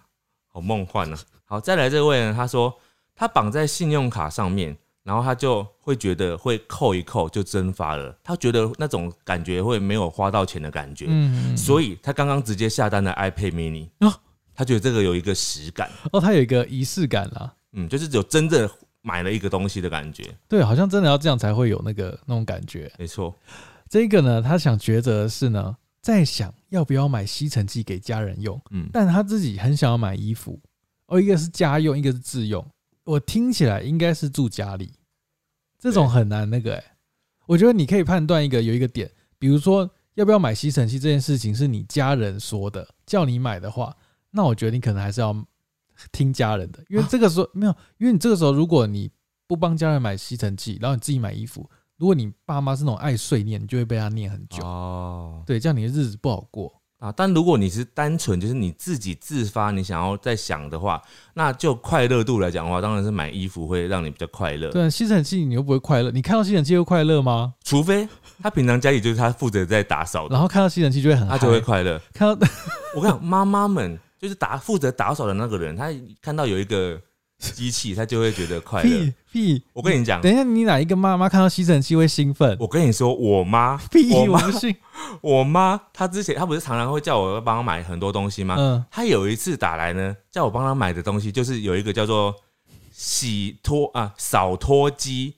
好梦幻啊！好，再来这位呢，他说他绑在信用卡上面，然后他就会觉得会扣一扣就蒸发了，他觉得那种感觉会没有花到钱的感觉，嗯，所以他刚刚直接下单的 iPad mini，哦他觉得这个有一个实感，哦，他有一个仪式感啦。嗯，就是有真正买了一个东西的感觉，对，好像真的要这样才会有那个那种感觉。没错，这个呢，他想抉择的是呢，在想要不要买吸尘器给家人用，嗯，但他自己很想要买衣服。哦，一个是家用，一个是自用。我听起来应该是住家里，这种很难那个哎、我觉得你可以判断一个有一个点，比如说要不要买吸尘器这件事情是你家人说的，叫你买的话，那我觉得你可能还是要 听家人的，因为这个时候、没有，因为你这个时候如果你不帮家人买吸尘器，然后你自己买衣服，如果你爸妈是那种爱碎念，你就会被他念很久，哦，对，这样你的日子不好过。啊，但如果你是单纯就是你自己自发，你想要在想的话，那就快乐度来讲的话，当然是买衣服会让你比较快乐。对啊，吸尘器你又不会快乐，你看到吸尘器会快乐吗？除非他平常家里就是他负责在打扫的，然后看到吸尘器就会很嗨，他就会快乐。看到我跟你讲，妈妈们就是打负责打扫的那个人，他看到有一个机器，他就会觉得快乐 屁。屁。我跟你讲，等一下，你哪一个妈妈看到吸尘器会兴奋？我跟你说，我妈，屁，我妈我不信。我妈，她之前她不是常常会叫我帮她买很多东西吗？嗯，她有一次打来呢，叫我帮她买的东西，就是有一个叫做洗拖啊扫拖机，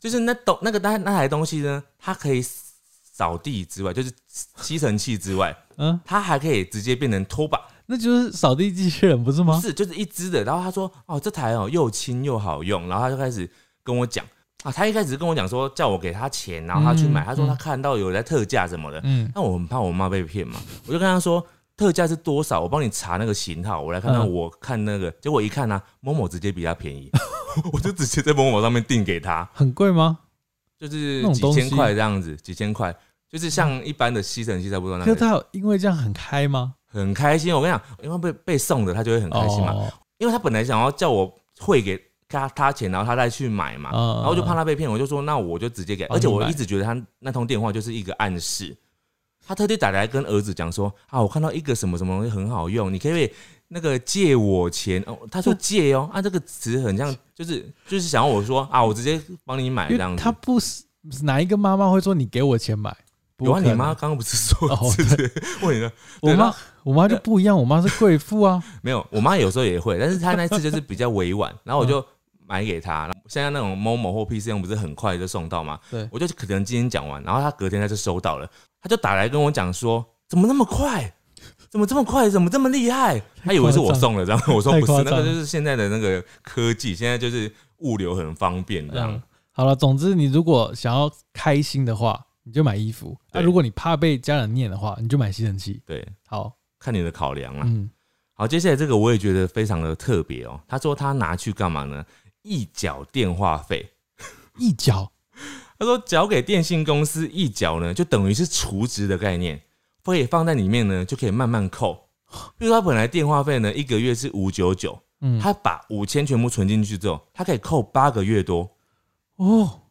就是那东那个那那台东西呢，它可以扫地之外，就是吸尘器之外，嗯，它还可以直接变成拖把，那就是扫地机器人不是吗？是就是一只的。然后他说哦这台哦又轻又好用，然后他就开始跟我讲啊，他一开始跟我讲说叫我给他钱，然后他去买，嗯她说她嗯看到有在特价什么的，嗯，那我很怕我妈被骗嘛，我就跟他说特价是多少，我帮你查那个型号，我来看看。嗯我看那个，结果一看呢、啊，某某直接比他便宜，我就直接在某某上面订给他，很贵吗？就是几千块这样子，几千块，就是像一般的吸尘器差不多那个，可是他有因为这样很开吗？很开心。我跟你讲，因为被被送的，他就会很开心嘛，哦，因为他本来想要叫我汇给。他他钱，然后他再去买嘛，嗯然后就怕他被骗，我就说那我就直接给，而且我一直觉得他那通电话就是一个暗示，他特地打来跟儿子讲说啊，我看到一个什么什么东西很好用，你可以那个借我钱哦？他说借哦，啊这个词很像就是就是想要我说啊，我直接帮你买这样子。他不是哪一个妈妈会说你给我钱买？不有啊，你妈刚刚不是说哦是不是问你呢？我妈我妈就不一样，我妈是贵妇啊。没有，我妈有时候也会，但是她那次就是比较委婉，然后我就买给她。现在那种 Momo 或 PC 用不是很快就送到吗？对我就可能今天讲完，然后她隔天她就收到了，她就打来跟我讲说，怎么那么快？怎么这么快？怎么这么厉害？他以为是我送了，然后我说不是，那个就是现在的那个科技，现在就是物流很方便这样嗯。，好了，总之你如果想要开心的话，你就买衣服；那、对如果你怕被家人念的话，你就买吸尘器。对，好，看你的考量啦。嗯，好，接下来这个我也觉得非常的特别哦。他说他拿去干嘛呢？一缴电话费。一缴他说缴给电信公司一缴呢，就等于是储值的概念，可以放在里面呢，就可以慢慢扣。比如说他本来电话费呢一个月是五九九，嗯，他把五千全部存进去之后，他可以扣八个月多。哦，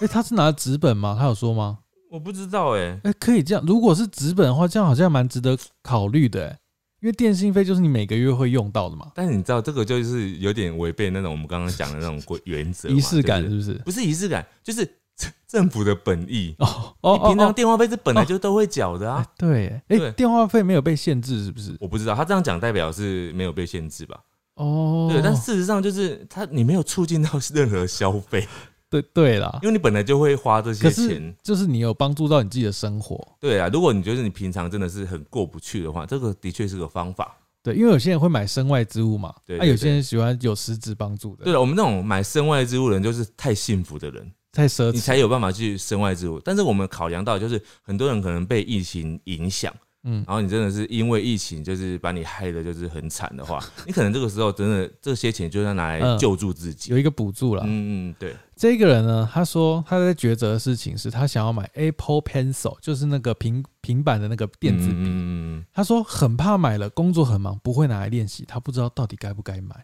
哎、他是拿纸本吗？他有说吗？我不知道哎、哎、可以这样。如果是纸本的话，这样好像蛮值得考虑的、哎，因为电信费就是你每个月会用到的嘛，但是你知道这个就是有点违背那种我们刚刚讲的那种规原则嘛，仪式感是不是？不是仪式感，就是政 政府的本意。哦哦你平常哦，电话费是本来就都会缴的哎、啊。对，哎、对电话费没有被限制是不是？我不知道他这样讲代表是没有被限制吧？哦，对，但事实上就是他你没有促进到任何消费，对对啦，因为你本来就会花这些可是钱。就是你有帮助到你自己的生活。对啊，如果你觉得你平常真的是很过不去的话，这个的确是个方法。对，因为有些人会买身外之物嘛，啊，有些人喜欢有实质帮助的，对了，我们那种买身外之物的人，就是太幸福的人，太奢侈，你才有办法去身外之物。但是我们考量到，就是很多人可能被疫情影响，嗯然后你真的是因为疫情，就是把你害的，就是很惨的话，你可能这个时候真的这些钱就要拿来嗯救助自己。有一个补助了。嗯嗯，对，这个人呢，他说他在抉择的事情是他想要买 Apple Pencil，就是那个平平板的那个电子笔。嗯嗯嗯嗯他说很怕买了，工作很忙，不会拿来练习，他不知道到底该不该买，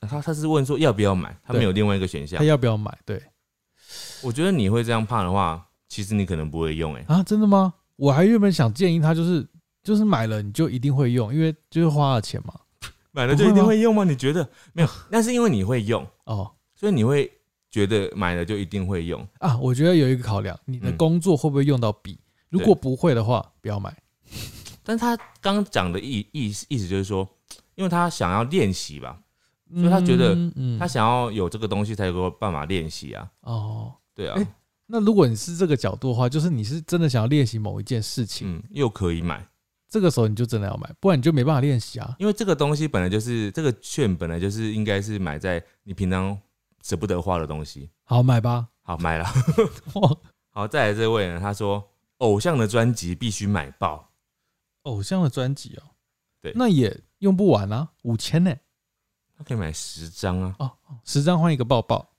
嗯他他是问说要不要买，他没有另外一个选项他。要不要买？对我觉得你会这样怕的话，其实你可能不会用、欸，啊，真的吗？我还原本想建议他，就是就是买了你就一定会用，因为就是花了钱嘛。买了就一定会用吗？你觉得没有？那是因为你会用，哦所以你会觉得买了就一定会用。啊，我觉得有一个考量，你的嗯工作会不会用到笔？如果不会的话，不要买。但他刚刚讲的意意意思就是说，因为他想要练习吧，所以他觉得嗯他想要有这个东西才有办法练习啊。哦，对啊，欸那如果你是这个角度的话，就是你是真的想要练习某一件事情，嗯，又可以买，这个时候你就真的要买，不然你就没办法练习啊。因为这个东西本来就是这个券本来就是应该是买在你平常舍不得花的东西。好，买吧。好，买了。好，再来这位呢，他说偶像的专辑必须买爆，偶像的专辑哦，对那也用不完啊，五千呢。他可以买十张啊。哦，十张换一个抱抱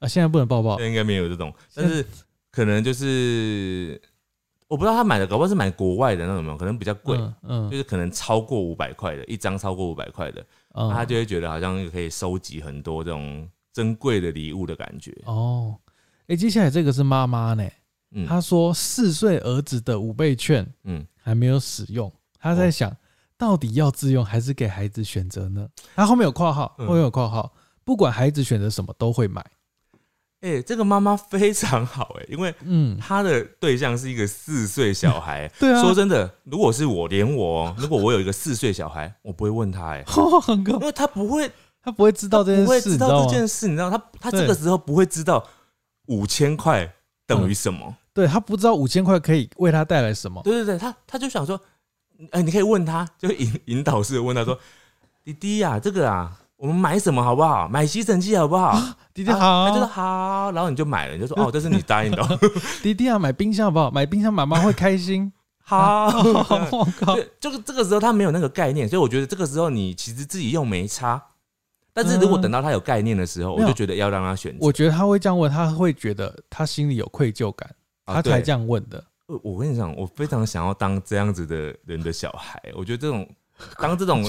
啊，现在不能抱抱应该没有这种，但是可能就是我不知道他买的，搞不好是买国外的那种，可能比较贵，嗯嗯就是可能超过五百块的，一张超过五百块的，嗯那他就会觉得好像可以收集很多这种珍贵的礼物的感觉。哦，哎，接下来这个是妈妈呢，嗯，她说四岁儿子的五倍券嗯，还没有使用，她在想到底要自用还是给孩子选择呢？他后面有括号，嗯后面有括号，不管孩子选择什么都会买。哎、这个妈妈非常好哎、因为嗯，她的对象是一个四岁小孩。对啊，说真的，如果是我，连我哦，如果我有一个四岁小孩，我不会问他哎、因，为他不会他不会知道这件事，不会知道？这件事，你知道他他对这个时候不会知道五千块等于什么。对他不知道五千块可以为他带来什么。对对对，他他就想说，哎、你可以问他，就引引导式的问他说，弟弟呀、这个啊，我们买什么好不好？买吸尘器好不好？弟弟好他就说好，然后你就买了，你就说哦，这是你答应的哦，弟弟啊，买冰箱好不好？买冰箱妈妈会开心。好。我靠，就是这个时候他没有那个概念，所以我觉得这个时候你其实自己又没差。但是如果等到他有概念的时候，我就觉得要让他选。我觉得他会这样问，他会觉得他心里有愧疚感，他才这样问的。我我跟你讲，我非常想要当这样子的人的小孩。我觉得这种 当这种，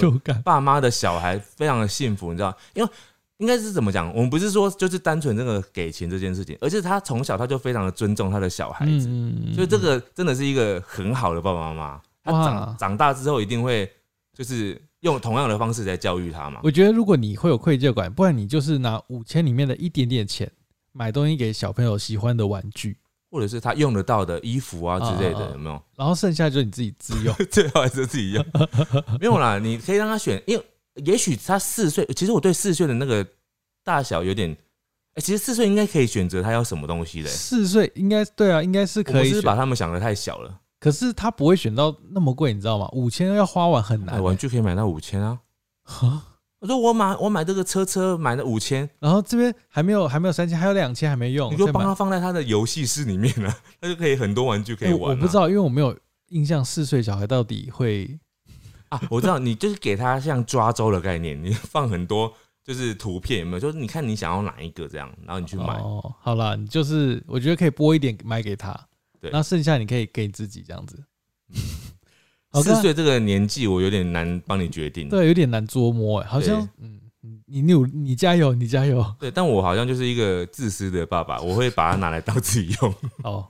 爸妈的小孩非常的幸福，你知道？因为应该是怎么讲？我们不是说就是单纯这个给钱这件事情，而是他从小他就非常的尊重他的小孩子，嗯所以这个真的是一个很好的爸爸妈妈。他长长大之后一定会就是用同样的方式在教育他嘛。我觉得如果你会有愧疚感，不然你就是拿五千里面的一点点钱买东西给小朋友喜欢的玩具，或者是他用得到的衣服啊之类的，有没有？然后剩下就是你自己自用。最好还是自己用。没有啦，你可以让他选，因为也许他四岁，其实我对四岁的那个大小有点，哎、其实四岁应该可以选择他要什么东西的、四岁应该对啊，应该是我们是不是把他们想的太小了。可是他不会选到那么贵，你知道吗？五千要花完很难玩具可以买到五千啊！哈我说我买我买这个车车买了五千，然后这边还没有还没有三千，还有两千还没用，你就帮他放在他的游戏室里面了、他就可以很多玩具可以欸玩、啊我不知道，因为我没有印象，四岁小孩到底会啊，我知道你就是给他像抓周的概念，你放很多就是图片有没有？就是你看你想要哪一个这样，然后你去买。哦。好了，你就是我觉得可以拨一点买给他，对那剩下你可以给你自己这样子。好四岁这个年纪，我有点难帮你决定。对，有点难捉摸哎，好像嗯，你你努你加油，你加油对，但我好像就是一个自私的爸爸，我会把它拿来当自己用。哦。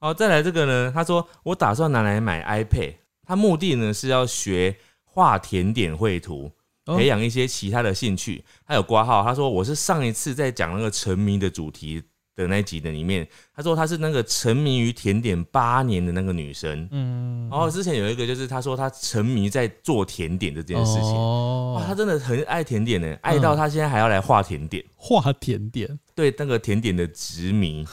好，再来这个呢，他说我打算拿来买 iPad，他目的呢是要学画甜点绘图，哦培养一些其他的兴趣。还有挂号，他说我是上一次在讲那个沉迷的主题的那一集的里面，他说他是那个沉迷于甜点八年的那个女生。嗯，然后之前有一个就是他说他沉迷在做甜点这件事情，哦哇，他真的很爱甜点呢，爱到他现在还要来画甜点。画甜点。对那个甜点的执迷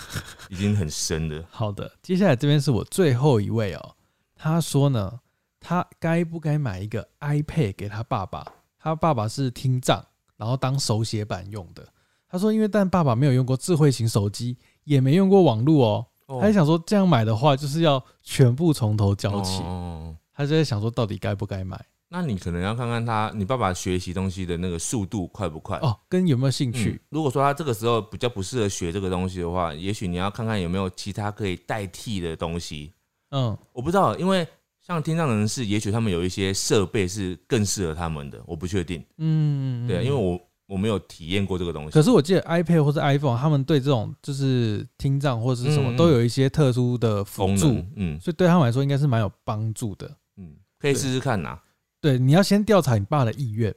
已经很深了。好的，接下来这边是我最后一位哦。他说呢，他该不该买一个 iPad 给他爸爸？他爸爸是听障，然后当手写板用的。他说，因为但爸爸没有用过智慧型手机，也没用过网络哦，哦他就想说这样买的话就是要全部从头教起，哦，他就在想说到底该不该买那你可能要看看他，你爸爸学习东西的那个速度快不快？哦，跟有没有兴嗯趣。如果说他这个时候比较不适合学这个东西的话，也许你要看看有没有其他可以代替的东西。嗯，我不知道，因为像听障人士，也许他们有一些设备是更适合他们的，我不确定。嗯，对啊，因为我我没有体验过这个东西。可是我记得 iPad 或者 iPhone 他们对这种就是听障或者是什么嗯嗯都有一些特殊的辅助，嗯所以对他们来说应该是蛮有帮助的。嗯，可以试试看呐。对，你要先调查你爸的意愿，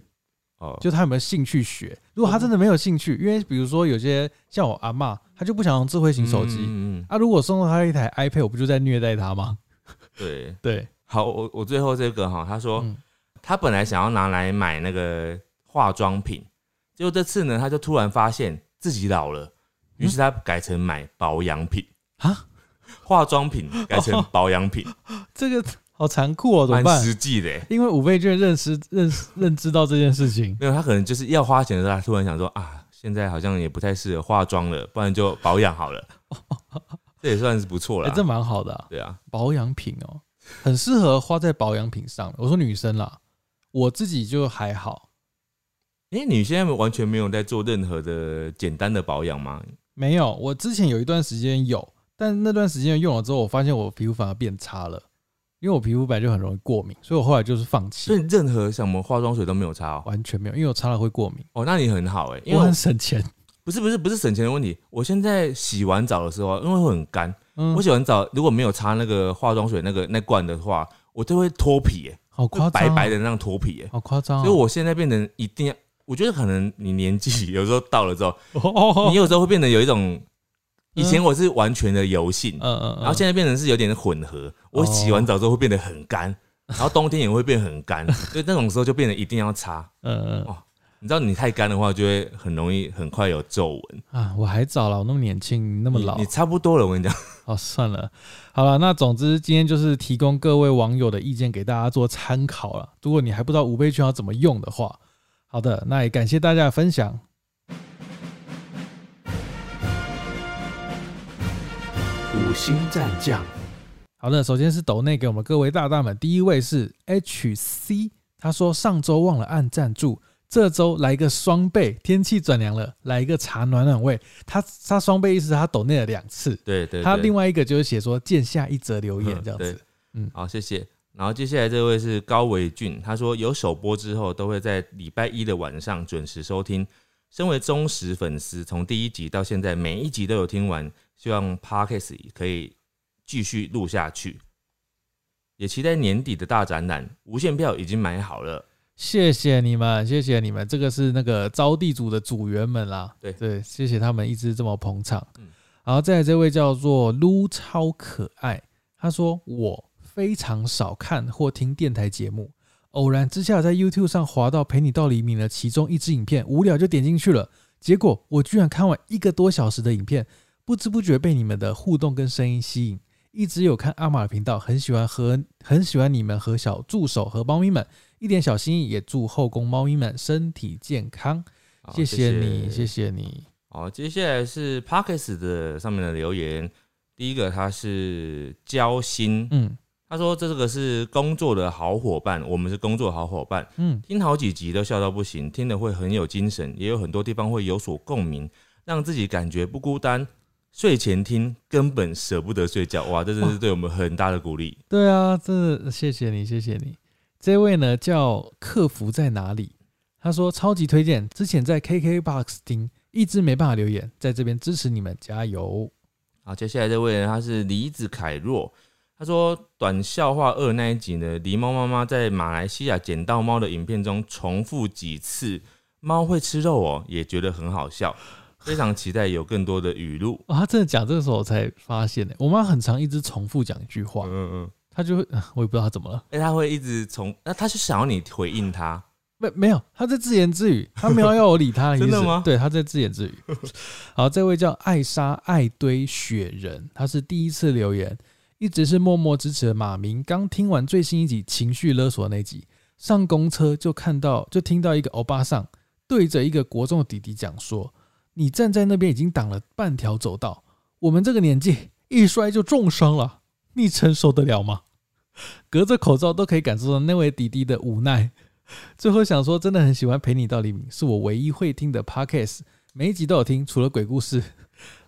哦，就他有没有兴趣学。如果他真的没有兴趣，因为比如说有些像我阿嬷，她就不想用智慧型手机、嗯啊。如果送了他一台 iPad，我不就在虐待他吗？对。对，好，我我最后这个哈，他说嗯他本来想要拿来买那个化妆品，结果这次呢，他就突然发现自己老了，于是他改成买保养品啊，化妆品改成保养品，这个好残酷哦，怎么蛮办？实际的欸。因为五倍券认识认识认知到这件事情，没有，他可能就是要花钱的时候，他突然想说啊，现在好像也不太适合化妆了，不然就保养好了。这也算是不错哎、了。这蛮好的、啊。对啊，保养品哦，很适合花在保养品上。我说女生啦，我自己就还好，因为你现在完全没有在做任何的简单的保养吗？没有。我之前有一段时间有，但那段时间用了之后，我发现我皮肤反而变差了，因为我皮肤本来就很容易过敏，所以我后来就是放弃，所以任何什么化妆水都没有擦哦。完全没有，因为我擦了会过敏。哦，那你很好哎、因我为很省钱，不是不是不是省钱的问题，我现在洗完澡的时候，因为会很干，嗯我，洗完澡如果没有擦那个化妆水那个那罐的话，我就会脱皮哎、好夸张、会白白的，那样脱皮哎、好夸张、哦。所以我现在变成一定要，我觉得可能你年纪 有时候到了之后，哦，你有时候会变得有一种，以前我是完全的油性，嗯嗯，然后现在变成是有点混合，我洗完澡之后会变得很干，然后冬天也会变很干，所以那种时候就变得一定要擦。嗯嗯哦你知道你太干的话，就会很容易很快有皱纹。啊，我还早了，我那么年轻，你那么老你你，差不多了，我跟你讲。哦，算了，好了，那总之今天就是提供各位网友的意见给大家做参考了。如果你还不知道五倍券要怎么用的话，好的，那也感谢大家的分享。五星战将，好的，首先是抖内给我们各位大大们，第一位是 HC，他说上周忘了按赞助，这周来一个双倍，天气转凉了，来一个茶暖暖胃。他他双倍意思是他抖内了两次，对对他另外外一个就是写说见下一则留言这样子。嗯好，谢谢。然后接下来这位是高维俊，他说有首播之后都会在礼拜一的晚上准时收听。身为忠实粉丝，从第一集到现在每一集都有听完，希望 Parkes 可以继续录下去。也期待年底的大展览，无限票已经买好了。谢谢你们，谢谢你们，这个是那个招地主的组员们啦。对对，谢谢他们一直这么捧场。嗯然后再来这位叫做撸超可爱，他说我非常少看或听电台节目，偶然之下在 YouTube 上滑到《陪你到黎明》的其中一支影片，无聊就点进去了，结果我居然看完一个多小时的影片，不知不觉被你们的互动跟声音吸引。一直有看阿玛的频道，很喜欢和很喜欢你们和小助手和猫咪们，一点小心意，也祝后宫猫咪们身体健康。好谢谢你，谢谢你。好，接下来是 Pockets 的上面的留言。第一个他是交心，嗯他说这个是工作的好伙伴，我们是工作的好伙伴，嗯，听好几集都笑到不行，听的会很有精神，也有很多地方会有所共鸣，让自己感觉不孤单。睡前听根本舍不得睡觉，哇，这真是对我们很大的鼓励。对啊，真的谢谢你，谢谢你。这位呢叫客服在哪里？他说超级推荐，之前在 KKBOX 听，一直没办法留言，在这边支持你们，加油！好，接下来这位呢，他是李子凯若，他说短笑话二那一集呢，狸猫妈妈在马来西亚捡到猫的影片中重复几次“猫会吃肉哦”，也觉得很好笑，非常期待有更多的语录。哦，他真的讲这个时候我才发现呢，我妈很常一直重复讲一句话，嗯嗯，她就会，我也不知道她怎么了，哎，他会一直重，那他是想要你回应她，没没有，她在自言自语，她没有要我理她的意思，真的吗对，她在自言自语。好，这位叫艾莎爱堆雪人，他是第一次留言，一直是默默支持的马明。刚听完最新一集情绪勒索那集，上公车就看到就听到一个欧巴桑对着一个国中的弟弟讲说：“你站在那边已经挡了半条走道，我们这个年纪一摔就重伤了，你承受得了吗？隔着口罩都可以感受到那位弟弟的无奈。最后想说，真的很喜欢陪你到黎明，是我唯一会听的 podcast，每一集都有听，除了鬼故事，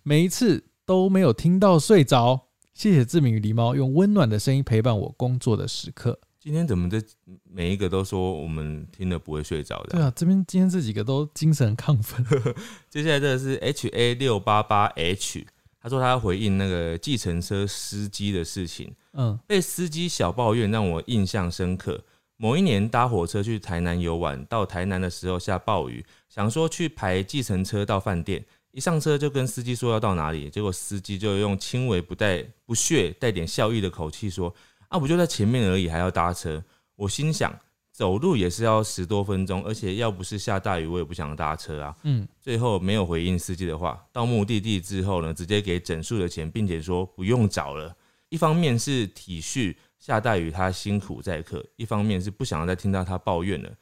每一次都没有听到睡着。谢谢志明与狸猫用温暖的声音陪伴我工作的时刻。今天怎么这每一个都说我们听了不会睡着的？对啊，这边今天这几个都精神亢奋。接下来这个是 H A 六八八 H，他说他要回应那个计程车司机的事情，嗯被司机小抱怨让我印象深刻。某一年搭火车去台南游玩，到台南的时候下暴雨，想说去排计程车到饭店，一上车就跟司机说要到哪里，结果司机就用轻微不带不屑、带点笑意的口气说：“啊，不就在前面而已，还要搭车？”我心想，走路也是要十多分钟，而且要不是下大雨，我也不想搭车啊。嗯，最后没有回应司机的话，到目的地之后呢，直接给整数的钱，并且说不用找了。一方面是体恤下大雨他辛苦载客，一方面是不想要再听到他抱怨了。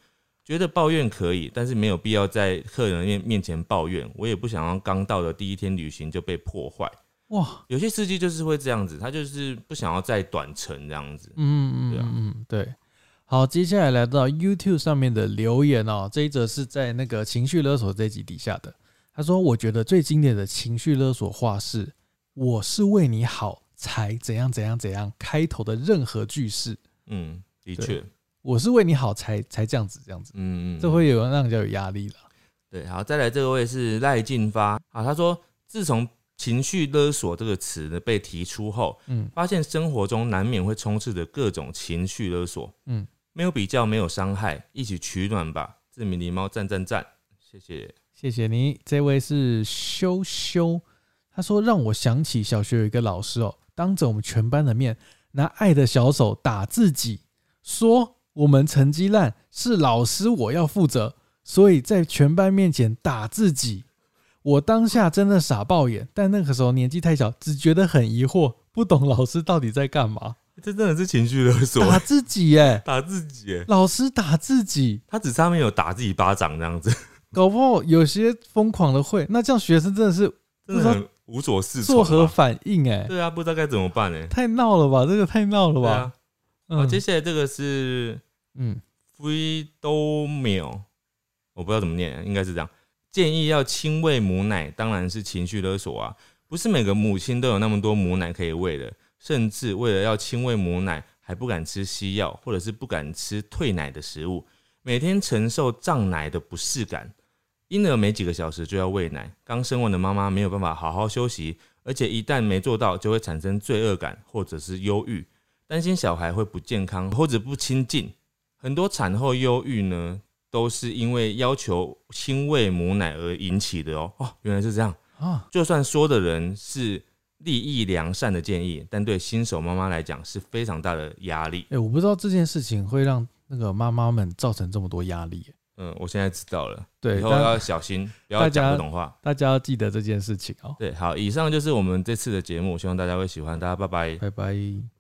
觉得抱怨可以，但是没有必要在客人面面前抱怨。我也不想要刚到的第一天旅行就被破坏。哇，有些司机就是会这样子，他就是不想要再短程这样子。嗯对啊嗯嗯，对。好，接下来来到 YouTube 上面的留言哦，这一则是在那个情绪勒索这一集底下的。他说：“我觉得最经典的情绪勒索话是‘我是为你好才怎样怎样怎样’开头的任何句式，嗯，的对确，我是为你好才才这样子这样子，嗯嗯，这会有让人家有压力了。对，好，再来这位是赖进发啊，他说自从情绪勒索这个词呢被提出后，嗯发现生活中难免会充斥着各种情绪勒索，嗯，没有比较，没有伤害，一起取暖吧。志明狸猫赞赞赞，谢谢。谢谢你。这位是羞羞，他说让我想起小学有一个老师哦，当着我们全班的面，拿爱的小手打自己，说我们成绩烂是老师我要负责，所以在全班面前打自己。我当下真的傻爆眼，但那个时候年纪太小，只觉得很疑惑，不懂老师到底在干嘛。这真的是情绪勒索，打自己耶，打自己耶，老师打自己，他只差没有打自己巴掌这样子，搞不好有些疯狂的会，那这样学生真的是真的很无所适从作何。反应哎、对啊，不知道该怎么办呢？太闹了吧，这个太闹了吧啊。。好，嗯接下来这个是嗯 freedomil，我不知道怎么念，应该是这样。建议要亲喂母奶，当然是情绪勒索啊！不是每个母亲都有那么多母奶可以喂的，甚至为了要亲喂母奶，还不敢吃西药，或者是不敢吃退奶的食物，每天承受胀奶的不适感。婴儿每几个小时就要喂奶，刚生完的妈妈没有办法好好休息，而且一旦没做到，就会产生罪恶感或者是忧郁，担心小孩会不健康或者不亲近。很多产后忧郁呢，都是因为要求亲喂母奶而引起的哦。哦，原来是这样。啊，就算说的人是利益良善的建议，但对新手妈妈来讲是非常大的压力哎、。我不知道这件事情会让那个妈妈们造成这么多压力、欸嗯，我现在知道了，对，但以后要小心，不要讲不懂话。大家要记得这件事情哦。对，好，以上就是我们这次的节目，希望大家会喜欢，大家拜拜。拜拜。